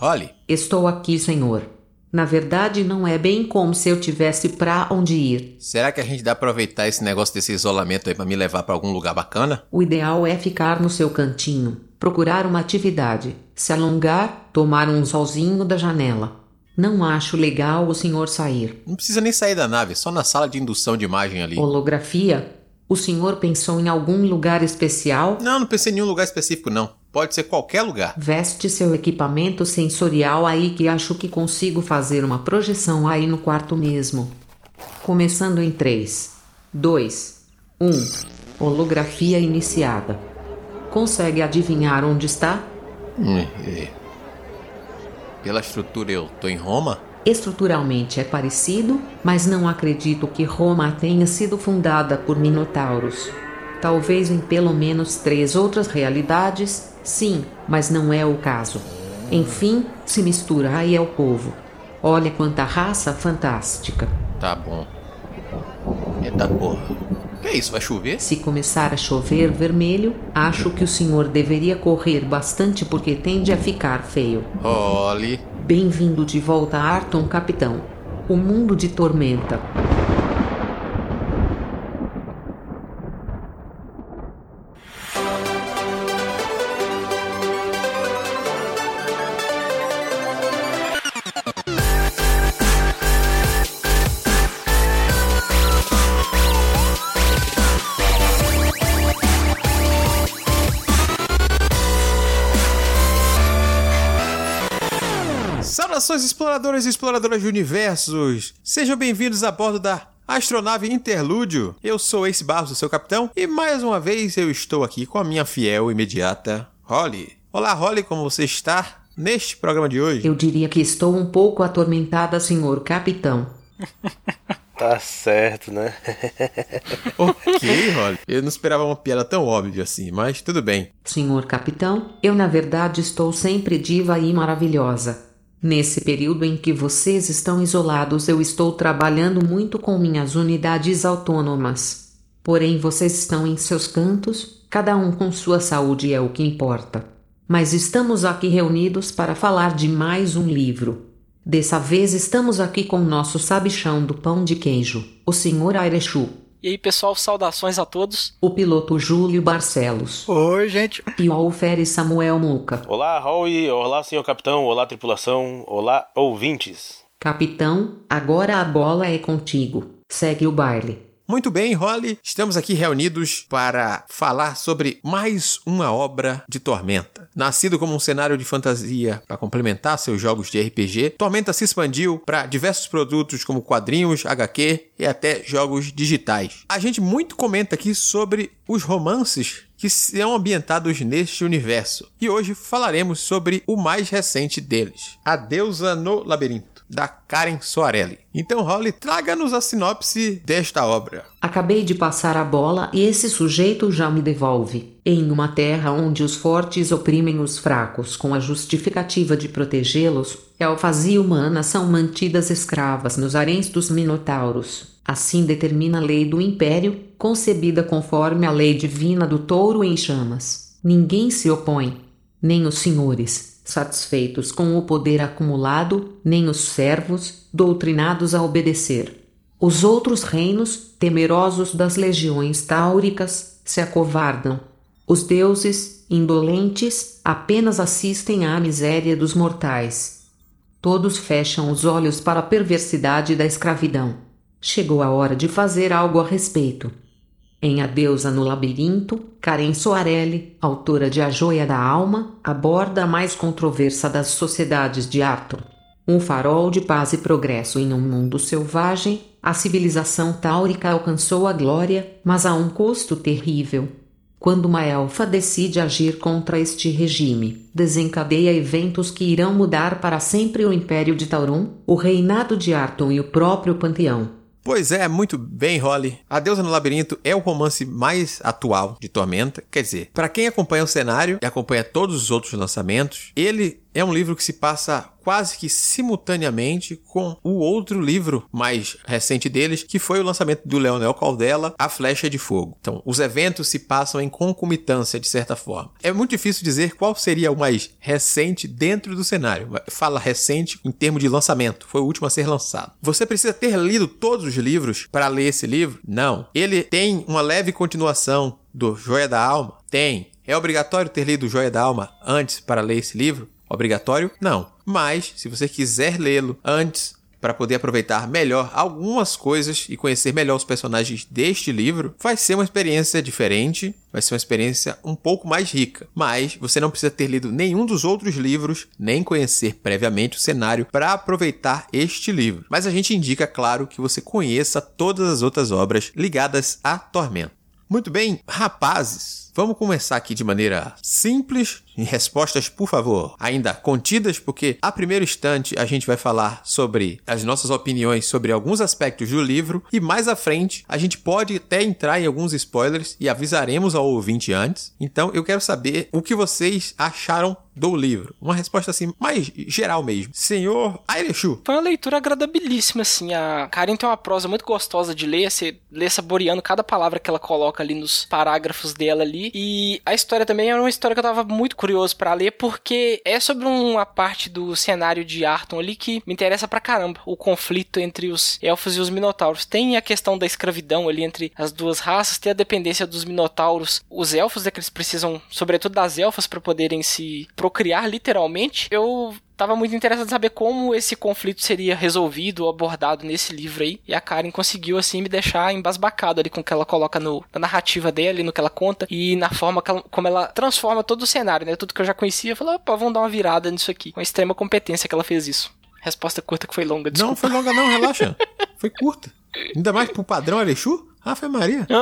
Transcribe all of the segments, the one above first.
Holly, Estou aqui, senhor. Na verdade, não é bem como se eu tivesse pra onde ir. será que a gente dá pra aproveitar esse negócio desse isolamento aí pra me levar pra algum lugar bacana? O ideal é ficar no seu cantinho, procurar uma atividade, se alongar, tomar um solzinho da janela. Não acho legal o senhor sair. Não precisa nem sair da nave, só na sala de indução de imagem ali. Holografia? O senhor pensou em algum lugar especial? Não, não pensei em nenhum lugar específico, não. Pode ser qualquer lugar. Veste seu equipamento sensorial aí que acho que consigo fazer uma projeção aí no quarto mesmo. Começando em 3, 2, 1. Holografia iniciada. Consegue adivinhar onde está? Hum, é. Pela estrutura, eu tô em Roma? Estruturalmente é parecido, mas não acredito que Roma tenha sido fundada por minotauros. Talvez em pelo menos três outras realidades, sim, mas não é o caso. Enfim, se mistura aí é o povo. Olha quanta raça fantástica. Tá bom. Eita porra. Que é isso? Vai chover? Se começar a chover vermelho, acho que o senhor deveria correr bastante porque tende a ficar feio. Holly. Bem-vindo de volta a Arton, capitão. O mundo de tormenta. Exploradores e exploradoras de universos! Sejam bem-vindos a bordo da astronave Interlúdio. Eu sou Ace Barros, seu capitão, e mais uma vez eu estou aqui com a minha fiel e imediata Holly. Olá, Holly, como você está neste programa de hoje? Eu diria que estou um pouco atormentada, senhor capitão. Tá certo, né? ok, Holly. Eu não esperava uma piada tão óbvia assim, mas tudo bem. Senhor capitão, eu na verdade estou sempre diva e maravilhosa. Nesse período em que vocês estão isolados, eu estou trabalhando muito com minhas unidades autônomas. Porém, vocês estão em seus cantos, cada um com sua saúde é o que importa. Mas estamos aqui reunidos para falar de mais um livro. Dessa vez estamos aqui com nosso sabichão do pão de queijo, o Sr. Airechu, E aí, pessoal, saudações a todos. o piloto Júlio Barcelos Oi, gente. e o alferes Samuel Muca. Olá, Howie. Olá, senhor capitão. Olá, tripulação. Olá, ouvintes. Capitão, agora a bola é contigo. Segue o baile. Muito bem, Holly. Estamos aqui reunidos para falar sobre mais uma obra de Tormenta. Nascido como um cenário de fantasia para complementar seus jogos de RPG, Tormenta se expandiu para diversos produtos como quadrinhos, HQ e até jogos digitais. A gente muito comenta aqui sobre os romances que são ambientados neste universo. E hoje falaremos sobre o mais recente deles, A Deusa no Labirinto, da Karen Soarelli. Então, Holly, traga-nos a sinopse desta obra. Acabei de passar a bola e esse sujeito já me devolve. Em uma terra onde os fortes oprimem os fracos com a justificativa de protegê-los, elfas e humanas são mantidas escravas nos haréns dos minotauros. Assim determina a lei do império, concebida conforme a lei divina do touro em chamas. Ninguém se opõe, nem os senhores, satisfeitos com o poder acumulado, nem os servos, doutrinados a obedecer. Os outros reinos, temerosos das legiões táuricas, se acovardam. Os deuses, indolentes, apenas assistem à miséria dos mortais. Todos fecham os olhos para a perversidade da escravidão. Chegou a hora de fazer algo a respeito. Em A Deusa no Labirinto, Karen Soarelli, autora de A Joia da Alma, aborda a mais controversa das sociedades de Arthur. Um farol de paz e progresso em um mundo selvagem, a civilização táurica alcançou a glória, mas a um custo terrível. Quando uma elfa decide agir contra este regime, desencadeia eventos que irão mudar para sempre o Império de Tauron, o reinado de Arton e o próprio panteão. Pois é, muito bem, Holly. A Deusa no Labirinto é o romance mais atual de Tormenta. Quer dizer, para quem acompanha o cenário e acompanha todos os outros lançamentos, ele é um livro que se passa quase que simultaneamente com o outro livro mais recente deles, que foi o lançamento do Leonel Caldela, A Flecha de Fogo. Então, os eventos se passam em concomitância, de certa forma. É muito difícil dizer qual seria o mais recente dentro do cenário. Fala recente em termos de lançamento, foi o último a ser lançado. Você precisa ter lido todos os livros para ler esse livro? Não. Ele tem uma leve continuação do Joia da Alma? Tem. É obrigatório ter lido Joia da Alma antes para ler esse livro? Obrigatório? Não. Mas, se você quiser lê-lo antes para poder aproveitar melhor algumas coisas e conhecer melhor os personagens deste livro, vai ser uma experiência diferente, vai ser uma experiência um pouco mais rica. Mas você não precisa ter lido nenhum dos outros livros, nem conhecer previamente o cenário para aproveitar este livro. Mas a gente indica, claro, que você conheça todas as outras obras ligadas a Tormento. Muito bem, rapazes, vamos começar aqui de maneira simples em respostas, por favor, ainda contidas, porque a primeiro instante a gente vai falar sobre as nossas opiniões sobre alguns aspectos do livro e mais à frente a gente pode até entrar em alguns spoilers e avisaremos ao ouvinte antes. Então eu quero saber o que vocês acharam do livro. Uma resposta assim, mais geral mesmo. Senhor Airechu. Foi uma leitura agradabilíssima, assim. A Karen tem uma prosa muito gostosa de ler, você lê saboreando cada palavra que ela coloca ali nos parágrafos dela ali. E a história também era uma história que eu tava muito curioso para ler, porque é sobre uma parte do cenário de Arton ali que me interessa pra caramba. O conflito entre os elfos e os minotauros. Tem a questão da escravidão ali entre as duas raças, tem a dependência dos minotauros. Os elfos é que eles precisam, sobretudo das elfas, para poderem se procriar literalmente. Eu tava muito interessado em saber como esse conflito seria resolvido ou abordado nesse livro aí. E a Karen conseguiu, assim, me deixar embasbacado ali com o que ela coloca no, na narrativa dele, no que ela conta e na forma ela, como ela transforma todo o cenário, né? Tudo que eu já conhecia. Eu falei, opa, vamos dar uma virada nisso aqui. Com extrema competência que ela fez isso. Resposta curta que foi longa, desculpa. Não, foi longa não, relaxa. foi curta. Ainda mais pro padrão Alexu? Ah, foi Maria.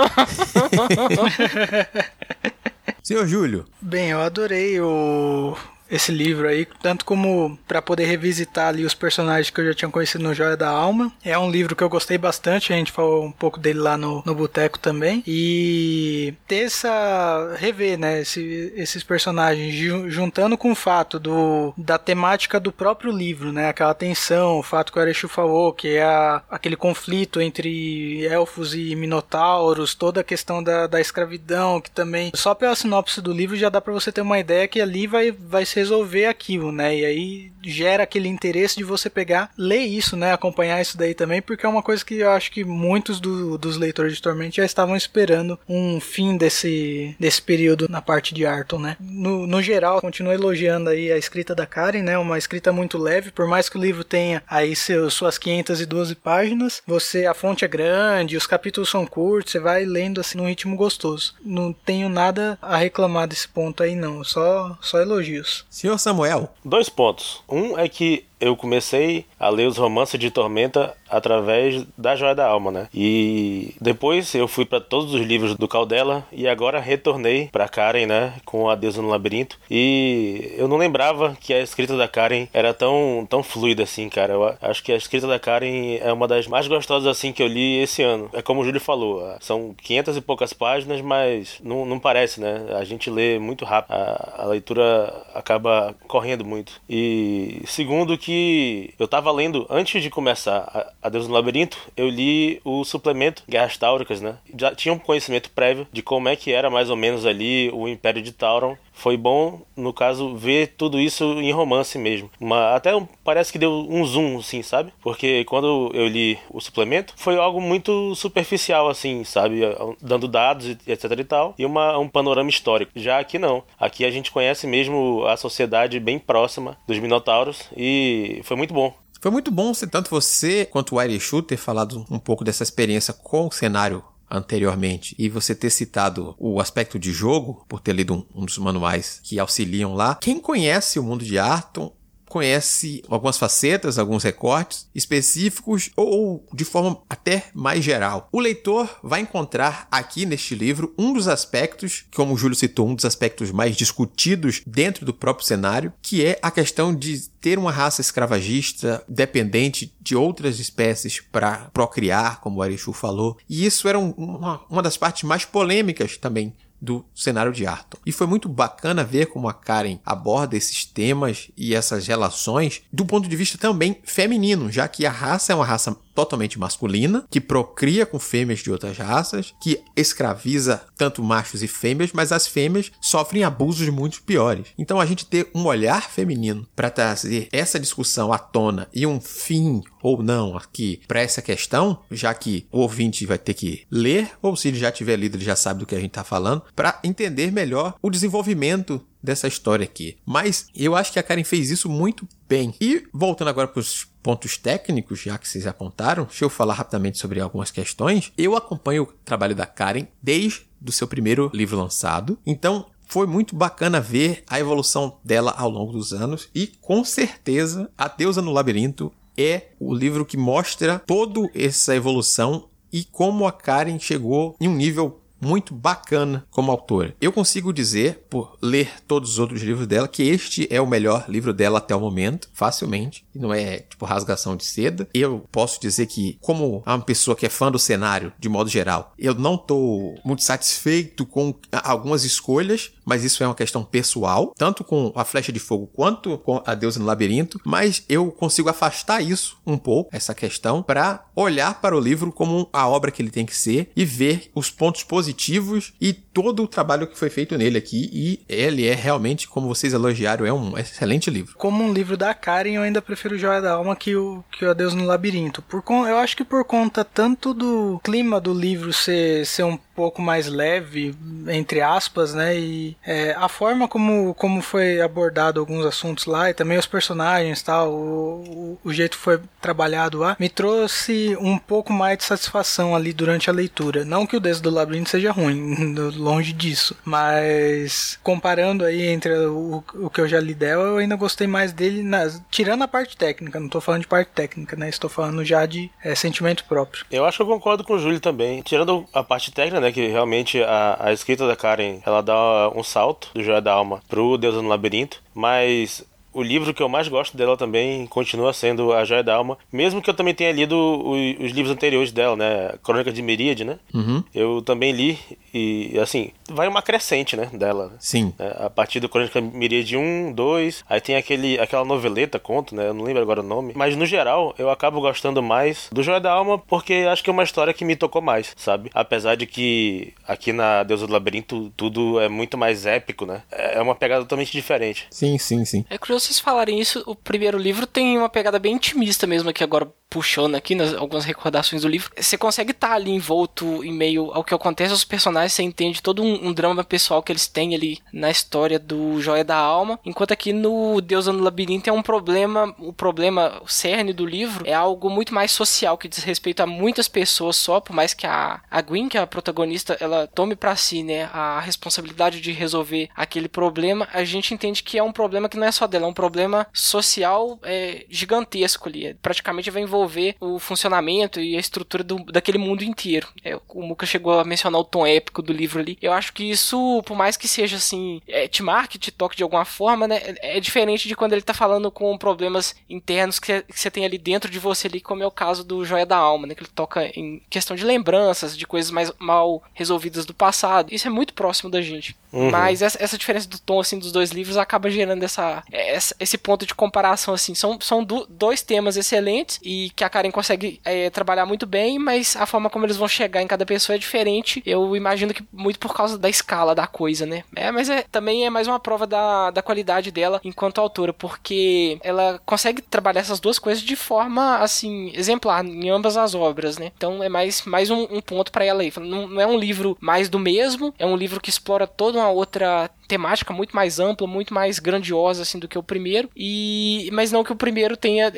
Senhor Júlio. Bem, eu adorei o esse livro aí, tanto como para poder revisitar ali os personagens que eu já tinha conhecido no Joia da Alma. É um livro que eu gostei bastante, a gente falou um pouco dele lá no, no Boteco também. E ter essa. rever, né, esse, esses personagens, juntando com o fato do, da temática do próprio livro, né, aquela tensão, o fato que o Arechu falou, que é a, aquele conflito entre elfos e minotauros, toda a questão da, da escravidão, que também, só pela sinopse do livro já dá para você ter uma ideia que ali vai, vai ser resolver aquilo, né? E aí gera aquele interesse de você pegar, ler isso, né? Acompanhar isso daí também, porque é uma coisa que eu acho que muitos do, dos leitores de Torment já estavam esperando um fim desse, desse período na parte de Arton, né? No, no geral, continuo elogiando aí a escrita da Karen, né? Uma escrita muito leve, por mais que o livro tenha aí seus, suas 512 páginas, você, a fonte é grande, os capítulos são curtos, você vai lendo assim num ritmo gostoso. Não tenho nada a reclamar desse ponto aí não, só, só elogios. Senhor Samuel. Dois pontos. Um é que eu comecei a ler os romances de Tormenta através da Joia da Alma, né? E depois eu fui para todos os livros do Caldela e agora retornei para Karen, né, com A Deusa no Labirinto. E eu não lembrava que a escrita da Karen era tão tão fluida assim, cara. Eu acho que a escrita da Karen é uma das mais gostosas assim que eu li esse ano. É como o Júlio falou, são 500 e poucas páginas, mas não, não parece, né? A gente lê muito rápido. A, a leitura acaba correndo muito. E segundo que que eu tava lendo, antes de começar a, Deus no Labirinto, eu li o suplemento Guerras Táuricas, né? Já tinha um conhecimento prévio de como é que era mais ou menos ali o Império de Tauron. Foi bom, no caso, ver tudo isso em romance mesmo. Até parece que deu um zoom, assim, sabe? Porque quando eu li o suplemento, foi algo muito superficial, assim, sabe? Dando dados, etc e tal, e uma, um panorama histórico. Já aqui não. Aqui a gente conhece mesmo a sociedade bem próxima dos Minotauros e foi muito bom. Foi muito bom, tanto você quanto o Irishu ter falado um pouco dessa experiência com o cenário anteriormente e você ter citado o aspecto de jogo, por ter lido um, um, dos manuais que auxiliam lá. Quem conhece o mundo de Arton conhece algumas facetas, alguns recortes específicos ou de forma até mais geral. O leitor vai encontrar aqui neste livro um dos aspectos, como o Júlio citou, um dos aspectos mais discutidos dentro do próprio cenário, que é a questão de ter uma raça escravagista dependente de outras espécies para procriar, como o Arishu falou. E isso era uma, uma das partes mais polêmicas também do cenário de Arton. E foi muito bacana ver como a Karen aborda esses temas e essas relações do ponto de vista também feminino, já que a raça é uma raça totalmente masculina, que procria com fêmeas de outras raças, que escraviza tanto machos e fêmeas, mas as fêmeas sofrem abusos muito piores. Então a gente ter um olhar feminino para trazer essa discussão à tona e um fim ou não aqui para essa questão, já que o ouvinte vai ter que ler, ou se ele já tiver lido, ele já sabe do que a gente está falando, para entender melhor o desenvolvimento dessa história aqui. Mas eu acho que a Karen fez isso muito bem. E voltando agora para os pontos técnicos, já que vocês apontaram, deixa eu falar rapidamente sobre algumas questões. Eu acompanho o trabalho da Karen desde o seu primeiro livro lançado. Então, foi muito bacana ver a evolução dela ao longo dos anos e com certeza A Deusa no Labirinto é o livro que mostra toda essa evolução e como a Karen chegou em um nível muito bacana como autora. Eu consigo dizer, por ler todos os outros livros dela, que este é o melhor livro dela até o momento, facilmente. Não é tipo rasgação de seda. Eu posso dizer que, como uma pessoa que é fã do cenário, de modo geral, eu não estou muito satisfeito com algumas escolhas, mas isso é uma questão pessoal, tanto com a Flecha de Fogo quanto com a Deusa no Labirinto, mas eu consigo afastar isso um pouco, essa questão, para olhar para o livro como a obra que ele tem que ser e ver os pontos positivos e todo o trabalho que foi feito nele aqui. E ele é realmente, como vocês elogiaram, é um excelente livro. Como um livro da Karen, eu ainda prefiro Joia da Alma que o, que o Adeus no Labirinto. Por, eu acho que por conta tanto do clima do livro ser, ser um pouco mais leve, entre aspas, né? E é, a forma como, como foi abordado alguns assuntos lá e também os personagens tal, o, o, o jeito que foi trabalhado lá, me trouxe um pouco mais de satisfação ali durante a leitura. Não que o Desde do Labirinto seja ruim, longe disso, mas comparando aí entre o, o que eu já li dela, eu ainda gostei mais dele, na, tirando a parte técnica, não tô falando de parte técnica, né? Estou falando já de é, sentimento próprio. Eu acho que eu concordo com o Júlio também. Tirando a parte técnica, né? Que realmente a, a escrita da Karen ela dá um salto do Joia da Alma pro Deus no Labirinto, mas o livro que eu mais gosto dela também continua sendo A Joia da Alma, mesmo que eu também tenha lido os, os livros anteriores dela, né? Crônica de Miríade, né? Uhum. Eu também li e, assim, vai uma crescente, né? Dela. Sim. É, a partir do Crônica de Miríade 1, 2, aí tem aquele, aquela noveleta, conto, né? Eu não lembro agora o nome. Mas no geral, eu acabo gostando mais do Joia da Alma porque acho que é uma história que me tocou mais, sabe? Apesar de que aqui na Deusa do Labirinto tudo é muito mais épico, né? É uma pegada totalmente diferente. Sim, sim, sim. É curioso vocês falarem isso, o primeiro livro tem uma pegada bem intimista mesmo aqui agora puxando aqui nas algumas recordações do livro, você consegue estar tá ali envolto em meio ao que acontece aos personagens, você entende todo um, um, drama pessoal que eles têm ali na história do Joia da Alma, enquanto aqui no Deus no Labirinto é um problema, o problema, o cerne do livro é algo muito mais social, que diz respeito a muitas pessoas só, por mais que a, a Gwen, que é a protagonista, ela tome para si, né, a responsabilidade de resolver aquele problema, a gente entende que é um problema que não é só dela, é um problema social é, gigantesco ali, praticamente vai envolver desenvolver o funcionamento e a estrutura do, daquele mundo inteiro. É, o Muka chegou a mencionar o tom épico do livro ali. Eu acho que isso, por mais que seja assim, é, te marque, te toque de alguma forma, né? É, é diferente de quando ele tá falando com problemas internos que, que você tem ali dentro de você ali, como é o caso do Joia da Alma, né? Que ele toca em questão de lembranças, de coisas mais mal resolvidas do passado. Isso é muito próximo da gente. Uhum. Mas essa, essa, diferença do tom, assim, dos dois livros acaba gerando essa, essa esse ponto de comparação, assim. São, são do, dois temas excelentes e que a Karen consegue é, trabalhar muito bem, mas a forma como eles vão chegar em cada pessoa é diferente. Eu imagino que muito por causa da escala da coisa, né? É, mas é, também é mais uma prova da, da qualidade dela enquanto autora, porque ela consegue trabalhar essas duas coisas de forma, assim, exemplar em ambas as obras, né? Então é mais, mais um, um ponto para ela aí. Não, não é um livro mais do mesmo, é um livro que explora toda uma outra temática muito mais ampla, muito mais grandiosa assim do que o primeiro. E mas não que o primeiro tenha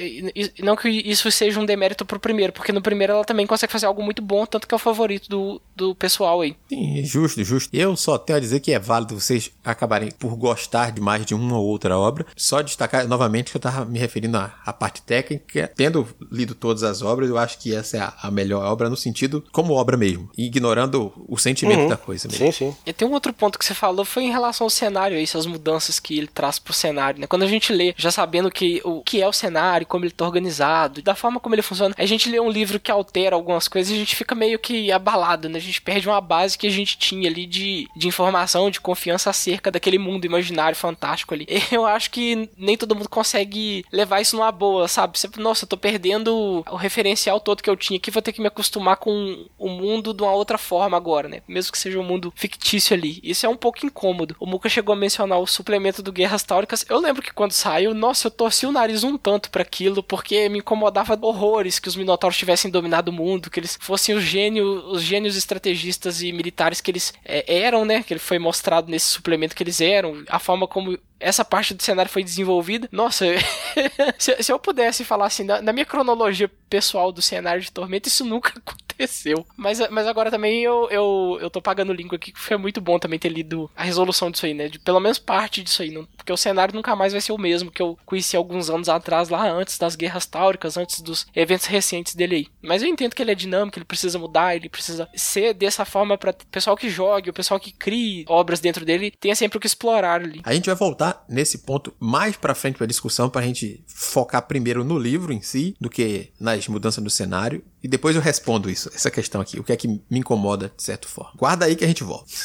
não que isso seja um demérito pro primeiro, porque no primeiro ela também consegue fazer algo muito bom, tanto que é o favorito do, do pessoal aí. Sim, justo, justo. Eu só tenho a dizer que é válido vocês acabarem por gostar de mais de uma ou outra obra. Só destacar novamente que eu tava me referindo à, à parte técnica. Tendo lido todas as obras, eu acho que essa é a, a melhor obra no sentido como obra mesmo, ignorando o sentimento uhum. da coisa mesmo. Sim, sim. E tem um outro ponto que você falou foi em relação relação ao cenário essas mudanças que ele traz pro cenário, né? Quando a gente lê, já sabendo que o que é o cenário, como ele tá organizado, da forma como ele funciona, a gente lê um livro que altera algumas coisas e a gente fica meio que abalado, né? A gente perde uma base que a gente tinha ali de, de informação, de confiança acerca daquele mundo imaginário fantástico ali. Eu acho que nem todo mundo consegue levar isso numa boa, sabe? Você, nossa, eu tô perdendo o referencial todo que eu tinha aqui, vou ter que me acostumar com o mundo de uma outra forma agora, né? Mesmo que seja um mundo fictício ali. Isso é um pouco incômodo. O Muka chegou a mencionar o suplemento do Guerras Táuricas. Eu lembro que quando saiu, nossa, eu torci o nariz um tanto para aquilo, porque me incomodava horrores que os Minotauros tivessem dominado o mundo, que eles fossem os gênios, os gênios estrategistas e militares que eles é, eram, né? Que ele foi mostrado nesse suplemento que eles eram, a forma como essa parte do cenário foi desenvolvida. Nossa, se, se, eu pudesse falar assim, na, na, minha cronologia pessoal do cenário de Tormenta, isso nunca aconteceu. Mas, mas agora também eu, eu, eu tô pagando link aqui, que foi muito bom também ter lido a resolução disso aí, né? De pelo menos parte disso aí. Não, porque o cenário nunca mais vai ser o mesmo que eu conheci alguns anos atrás, lá antes das guerras táuricas, antes dos eventos recentes dele aí. Mas eu entendo que ele é dinâmico, ele precisa mudar, ele precisa ser dessa forma para o pessoal que jogue, o pessoal que crie obras dentro dele, tenha sempre o que explorar ali. A gente vai voltar nesse ponto mais para frente para discussão para a gente focar primeiro no livro em si do que nas mudanças do cenário e depois eu respondo isso, essa questão aqui, o que é que me incomoda de certa forma. Guarda aí que a gente volta.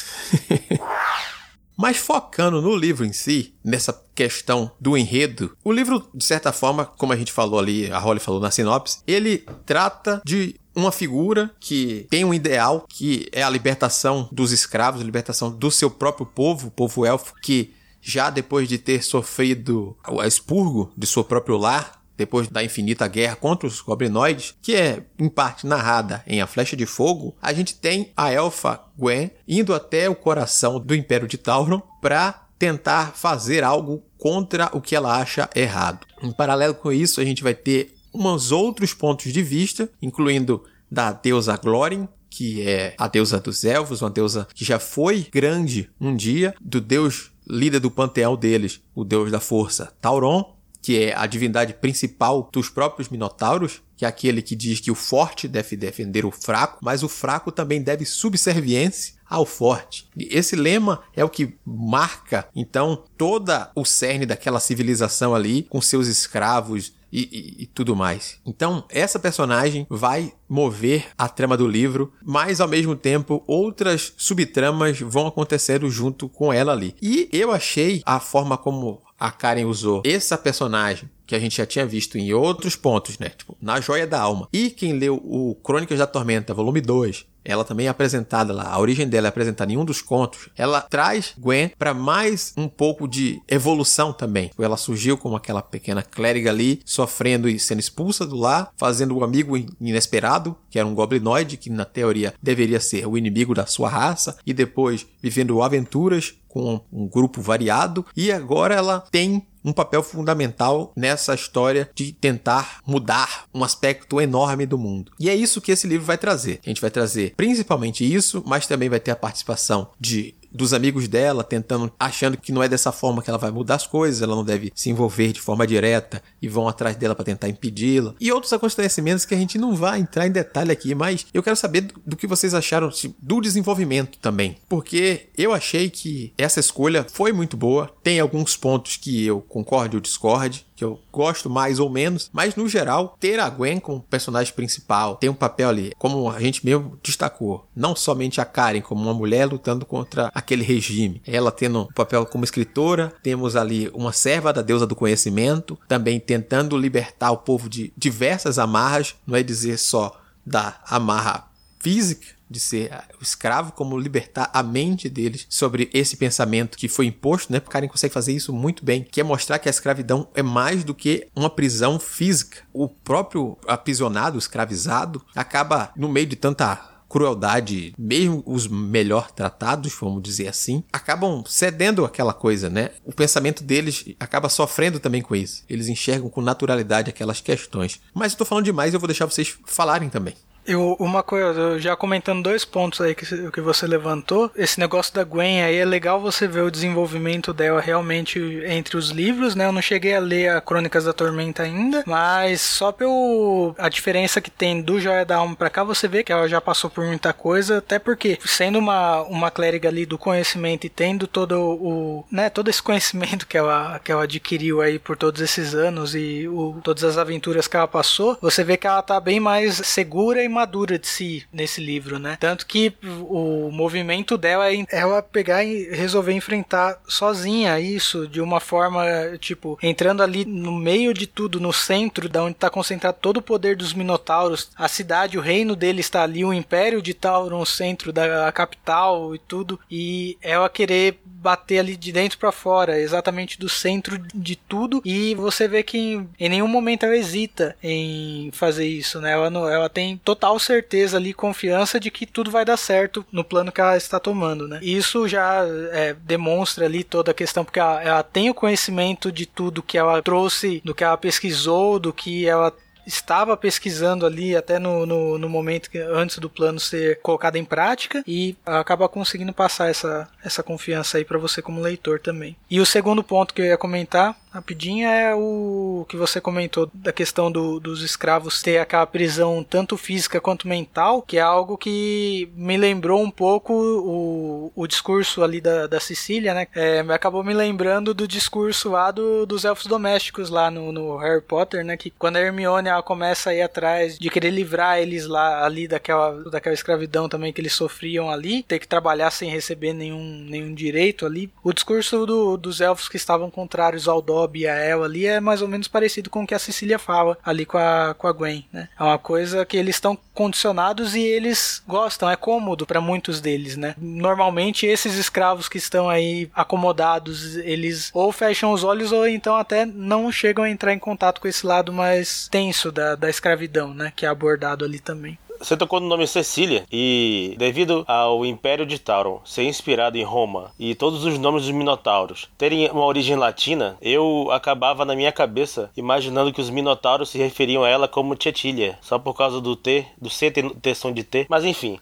Mas focando no livro em si, nessa questão do enredo, o livro, de certa forma, como a gente falou ali, a Holly falou na sinopse, ele trata de uma figura que tem um ideal que é a libertação dos escravos, a libertação do seu próprio povo, o povo elfo, que já depois de ter sofrido o expurgo de seu próprio lar, depois da infinita guerra contra os goblinoides, que é em parte narrada em A Flecha de Fogo, a gente tem a elfa Gwen indo até o coração do Império de Tauron para tentar fazer algo contra o que ela acha errado. Em paralelo com isso, a gente vai ter uns outros pontos de vista, incluindo da deusa Glórin, que é a deusa dos elfos, uma deusa que já foi grande um dia, do deus líder do panteão deles, o deus da força, Tauron, que é a divindade principal dos próprios Minotauros, que é aquele que diz que o forte deve defender o fraco, mas o fraco também deve subserviência ao forte. E esse lema é o que marca, então, toda o cerne daquela civilização ali, com seus escravos e, e, e, tudo mais. Então, essa personagem vai mover a trama do livro, mas ao mesmo tempo outras subtramas vão acontecendo junto com ela ali. E eu achei a forma como a Karen usou essa personagem que a gente já tinha visto em outros pontos, né? Tipo, na Joia da Alma. E quem leu o Crônicas da Tormenta, volume 2, ela também é apresentada lá, a origem dela é apresentada em um dos contos. Ela traz Gwen para mais um pouco de evolução também. Ela surgiu como aquela pequena clériga ali, sofrendo e sendo expulsa do lar, fazendo um amigo inesperado, que era um goblinoide, que na teoria deveria ser o inimigo da sua raça, e depois vivendo aventuras com um grupo variado, e agora ela tem um papel fundamental nessa história de tentar mudar um aspecto enorme do mundo. E é isso que esse livro vai trazer. A gente vai trazer principalmente isso, mas também vai ter a participação de dos amigos dela, tentando, achando que não é dessa forma que ela vai mudar as coisas, ela não deve se envolver de forma direta e vão atrás dela para tentar impedi-la. E outros acontecimentos que a gente não vai entrar em detalhe aqui, mas eu quero saber do, do que vocês acharam do desenvolvimento também, porque eu achei que essa escolha foi muito boa. Tem alguns pontos que eu concordo ou discorde, que eu gosto mais ou menos, mas no geral, ter a Gwen como personagem principal, tem um papel ali, como a gente mesmo destacou, não somente a Karen como uma mulher lutando contra aquele regime, ela tendo um papel como escritora, temos ali uma serva da deusa do conhecimento, também tentando libertar o povo de diversas amarras, não é dizer só da amarra física, de ser o escravo, como libertar a mente deles sobre esse pensamento que foi imposto, né? O Karen consegue fazer isso muito bem, que é mostrar que a escravidão é mais do que uma prisão física. O próprio aprisionado, escravizado, acaba no meio de tanta crueldade, mesmo os melhor tratados, vamos dizer assim, acabam cedendo aquela coisa, né? O pensamento deles acaba sofrendo também com isso. Eles enxergam com naturalidade aquelas questões. Mas eu tô falando demais, eu vou deixar vocês falarem também. Eu, uma coisa, já comentando dois pontos aí que, que você levantou, esse negócio da Gwen aí é legal você ver o desenvolvimento dela realmente entre os livros, né? Eu não cheguei a ler a Crônicas da Tormenta ainda, mas só pelo a diferença que tem do Joia da Alma pra cá, você vê que ela já passou por muita coisa, até porque sendo uma, uma clériga ali do conhecimento e tendo todo o, né, todo esse conhecimento que ela, que ela adquiriu aí por todos esses anos e o, todas as aventuras que ela passou, você vê que ela tá bem mais segura e madura de si nesse livro, né? Tanto que o movimento dela é ela pegar e resolver enfrentar sozinha isso de uma forma, tipo, entrando ali no meio de tudo, no centro, da onde está concentrado todo o poder dos Minotauros, a cidade, o reino dele está ali, o Império de Tauron, o centro da capital e tudo, e ela querer bater ali de dentro para fora, exatamente do centro de tudo, e você vê que em, em nenhum momento ela hesita em fazer isso, né? Ela, não, ela tem total certeza ali, confiança de que tudo vai dar certo no plano que ela está tomando, né? Isso já é, demonstra ali toda a questão, porque ela, ela tem o conhecimento de tudo que ela trouxe, do que ela pesquisou, do que ela estava pesquisando ali até no, no, no, momento que, antes do plano ser colocado em prática e acaba conseguindo passar essa, essa confiança aí para você como leitor também. E o segundo ponto que eu ia comentar rapidinho é o que você comentou da questão do, dos escravos ter aquela prisão tanto física quanto mental, que é algo que me lembrou um pouco o, o discurso ali da, da Sicília, né? É, acabou me lembrando do discurso lá do, dos elfos domésticos lá no, no Harry Potter, né? Que quando a Hermione ela começa a ir atrás de querer livrar eles lá ali daquela, daquela escravidão também que eles sofriam ali, ter que trabalhar sem receber nenhum, nenhum direito ali. O discurso do, dos elfos que estavam contrários ao Dobby Bob e a El ali é mais ou menos parecido com o que a Cecília fala ali com a, com a Gwen, né? É uma coisa que eles estão condicionados e eles gostam, é cômodo para muitos deles, né? Normalmente esses escravos que estão aí acomodados, eles ou fecham os olhos ou então até não chegam a entrar em contato com esse lado mais tenso da, da escravidão, né? Que é abordado ali também. Você tocou no nome Cecília e devido ao Império de Tauron ser inspirado em Roma e todos os nomes dos Minotauros terem uma origem latina, eu acabava na minha cabeça imaginando que os Minotauros se referiam a ela como Tietilha, só por causa do T, do C ter, ter som de T, mas enfim.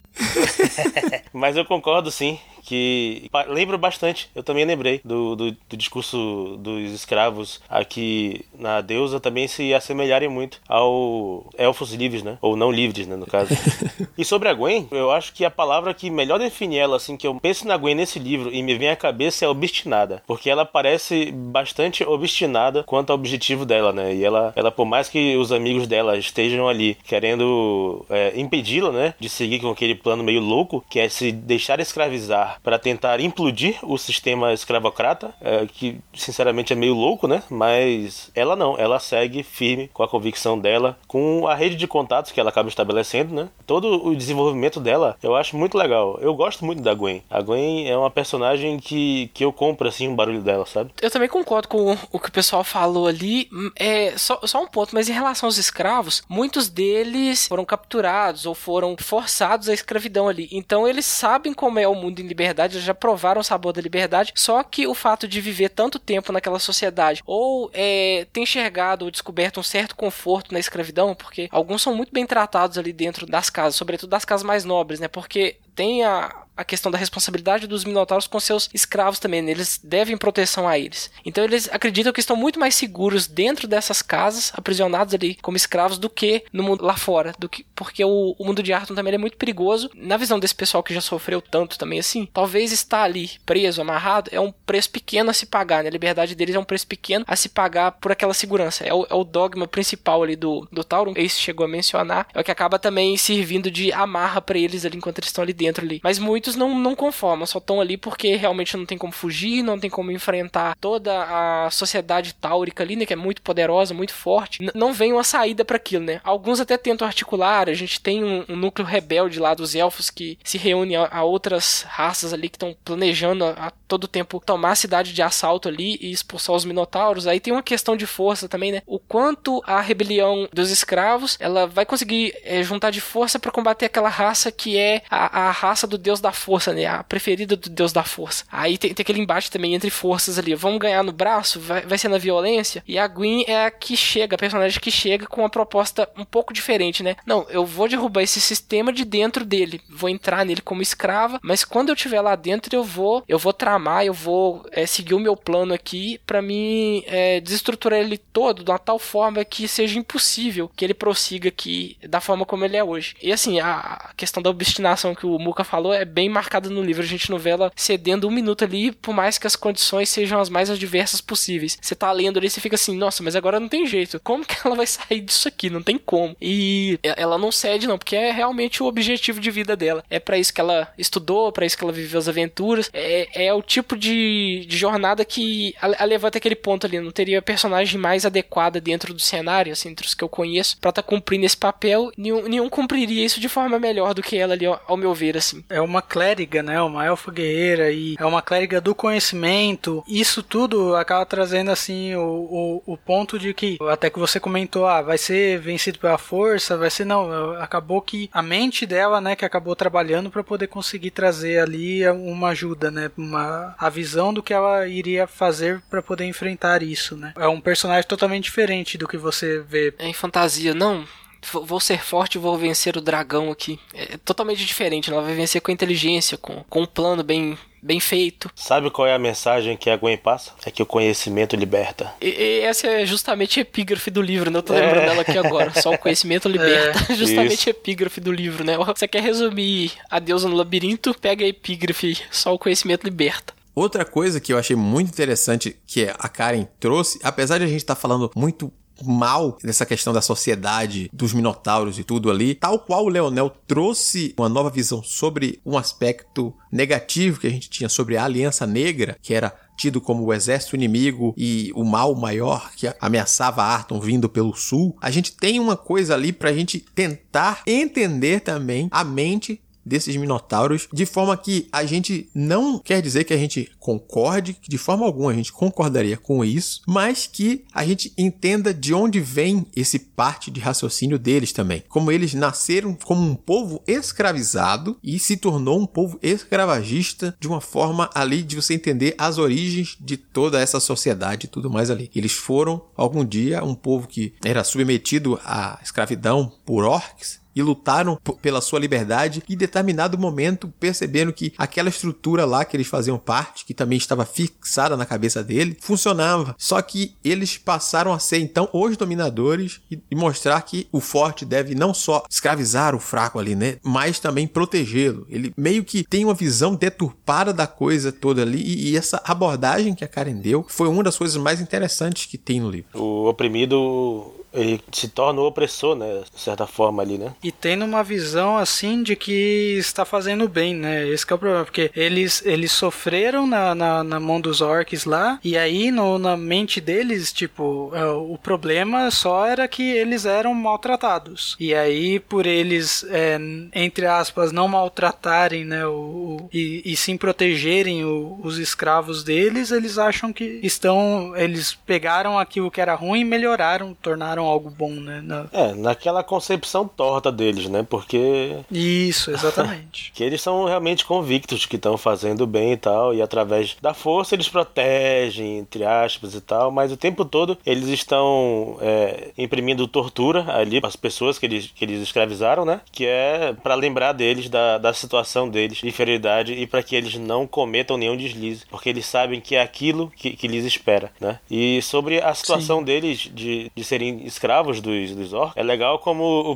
mas eu concordo sim que lembro bastante, eu também lembrei do, do, do, discurso dos escravos aqui na deusa também se assemelharem muito ao elfos livres, né? Ou não livres, né, no caso. e sobre a Gwen, eu acho que a palavra que melhor define ela, assim, que eu penso na Gwen nesse livro e me vem à cabeça é obstinada, porque ela parece bastante obstinada quanto ao objetivo dela, né? E ela, ela por mais que os amigos dela estejam ali querendo é, impedi-la, né, de seguir com aquele plano meio louco, que é se deixar escravizar para tentar implodir o sistema escravocrata, é, que sinceramente é meio louco, né? Mas ela não, ela segue firme com a convicção dela, com a rede de contatos que ela acaba estabelecendo, né? Todo o desenvolvimento dela eu acho muito legal. Eu gosto muito da Gwen. A Gwen é uma personagem que, que eu compro assim o barulho dela, sabe? Eu também concordo com o que o pessoal falou ali. É só, só um ponto, mas em relação aos escravos, muitos deles foram capturados ou foram forçados à escravidão ali. Então eles sabem como é o mundo em liberdade liberdade, já provaram o sabor da liberdade, só que o fato de viver tanto tempo naquela sociedade, ou é, ter enxergado ou descoberto um certo conforto na escravidão, porque alguns são muito bem tratados ali dentro das casas, sobretudo das casas mais nobres, né? Porque tem a, a questão da responsabilidade dos minotauros com seus escravos também. Né? Eles devem proteção a eles. Então eles acreditam que estão muito mais seguros dentro dessas casas, aprisionados ali como escravos, do que no mundo lá fora. Do que, porque o, o mundo de Arton também é muito perigoso. Na visão desse pessoal que já sofreu tanto também assim, talvez estar ali preso, amarrado, é um preço pequeno a se pagar. Né? A liberdade deles é um preço pequeno a se pagar por aquela segurança. É o, é o dogma principal ali do, do Tauron. Esse chegou a mencionar. É o que acaba também servindo de amarra para eles ali enquanto eles estão ali dentro ali. Mas muito não, não conformam, só estão ali porque realmente não tem como fugir, não tem como enfrentar toda a sociedade táurica ali, né, que é muito poderosa, muito forte. N não vem uma saída para aquilo, né? Alguns até tentam articular, a gente tem um, um núcleo rebelde lá dos elfos que se reúne a, a outras raças ali que estão planejando a, a, todo tempo tomar a cidade de assalto ali e expulsar os minotauros. Aí tem uma questão de força também, né? O quanto a rebelião dos escravos ela vai conseguir é, juntar de força para combater aquela raça que é a, a raça do deus da força, né? A preferida do deus da força. Aí tem, tem aquele embate também entre forças ali. Vamos ganhar no braço? Vai, vai ser na violência? E a Gwen é a que chega, a personagem que chega com uma proposta um pouco diferente, né? Não, eu vou derrubar esse sistema de dentro dele. Vou entrar nele como escrava, mas quando eu estiver lá dentro, eu vou eu vou tramar, eu vou é, seguir o meu plano aqui para mim é, desestruturar ele todo de uma tal forma que seja impossível que ele prossiga aqui da forma como ele é hoje. E assim, a questão da obstinação que o Muka falou é bem marcada no livro. A gente não vê ela cedendo um minuto ali, por mais que as condições sejam as mais adversas possíveis. Você tá lendo ali, você fica assim, nossa, mas agora não tem jeito. Como que ela vai sair disso aqui? Não tem como. E ela não cede, não, porque é realmente o objetivo de vida dela. É para isso que ela estudou, para isso que ela viveu as aventuras. É, é o tipo de, de jornada que a, a levanta aquele ponto ali. Não teria personagem mais adequada dentro do cenário, assim, entre os que eu conheço, pra tá cumprindo esse papel. Nenhum, nenhum cumpriria isso de forma melhor do que ela ali, ao, ao meu ver, assim. É uma clériga, né? Uma elfa guerreira e é uma clériga do conhecimento. Isso tudo acaba trazendo, assim, o, o, o ponto de que, até que você comentou, ah, vai ser vencido pela força, vai ser, não, acabou que a mente dela, né, que acabou trabalhando para poder conseguir trazer ali uma ajuda, né? Uma, a visão do que ela iria fazer para poder enfrentar isso, né? É um personagem totalmente diferente do que você vê. É em fantasia, não vou ser forte, vou vencer o dragão aqui. É totalmente diferente, ela vai vencer com inteligência, com, com um plano bem, bem feito. Sabe qual é a mensagem que a Gwen passa? É que o conhecimento liberta. E, e essa é justamente a epígrafe do livro, né? Eu tô é. lembrando dela aqui agora. Só o conhecimento liberta. É. justamente Isso. a epígrafe do livro, né? Você quer resumir a deusa no labirinto? Pega a epígrafe, só o conhecimento liberta. Outra coisa que eu achei muito interessante que a Karen trouxe, apesar de a gente estar tá falando muito mal nessa questão da sociedade, dos minotauros e tudo ali, tal qual o Leonel trouxe uma nova visão sobre um aspecto negativo que a gente tinha sobre a Aliança Negra, que era tido como o exército inimigo e o mal maior que ameaçava Arton vindo pelo sul, a gente tem uma coisa ali para a gente tentar entender também a mente desses minotauros, de forma que a gente não quer dizer que a gente concorde, que de forma alguma a gente concordaria com isso, mas que a gente entenda de onde vem esse parte de raciocínio deles também. Como eles nasceram como um povo escravizado e se tornou um povo escravagista de uma forma ali de você entender as origens de toda essa sociedade e tudo mais ali. Eles foram algum dia um povo que era submetido à escravidão por orcs e lutaram pela sua liberdade e em determinado momento perceberam que aquela estrutura lá que eles faziam parte, que também estava fixada na cabeça dele, funcionava. Só que eles passaram a ser então os dominadores e, e mostrar que o forte deve não só escravizar o fraco ali, né, mas também protegê-lo. Ele meio que tem uma visão deturpada da coisa toda ali e, e essa abordagem que a Karen deu foi uma das coisas mais interessantes que tem no livro. O oprimido ele se torna o opressor, né? De certa forma ali, né? E tendo uma visão assim de que está fazendo bem, né? Esse é o problema, porque eles, eles sofreram na, na, na mão dos orcs lá, e aí no, na mente deles, tipo, é, o problema só era que eles eram maltratados. E aí, por eles, é, entre aspas, não maltratarem, né? O, o e, e sim protegerem o, os escravos deles, eles acham que estão. Eles pegaram aquilo que era ruim e melhoraram, tornaram algo bom, né? Na... É, naquela concepção torta deles, né? Porque. Isso, exatamente. que eles são realmente convictos que estão fazendo bem e tal, e através da força eles protegem, entre aspas e tal, mas o tempo todo eles estão é, imprimindo tortura ali as pessoas que eles, que eles escravizaram, né? Que é para lembrar deles da, da situação deles, de inferioridade, e para que eles não cometam nenhum deslize, porque eles sabem que é aquilo que, que lhes espera, né? E sobre a situação Sim. deles de, de serem escravos dos, dos orcs, é legal como o,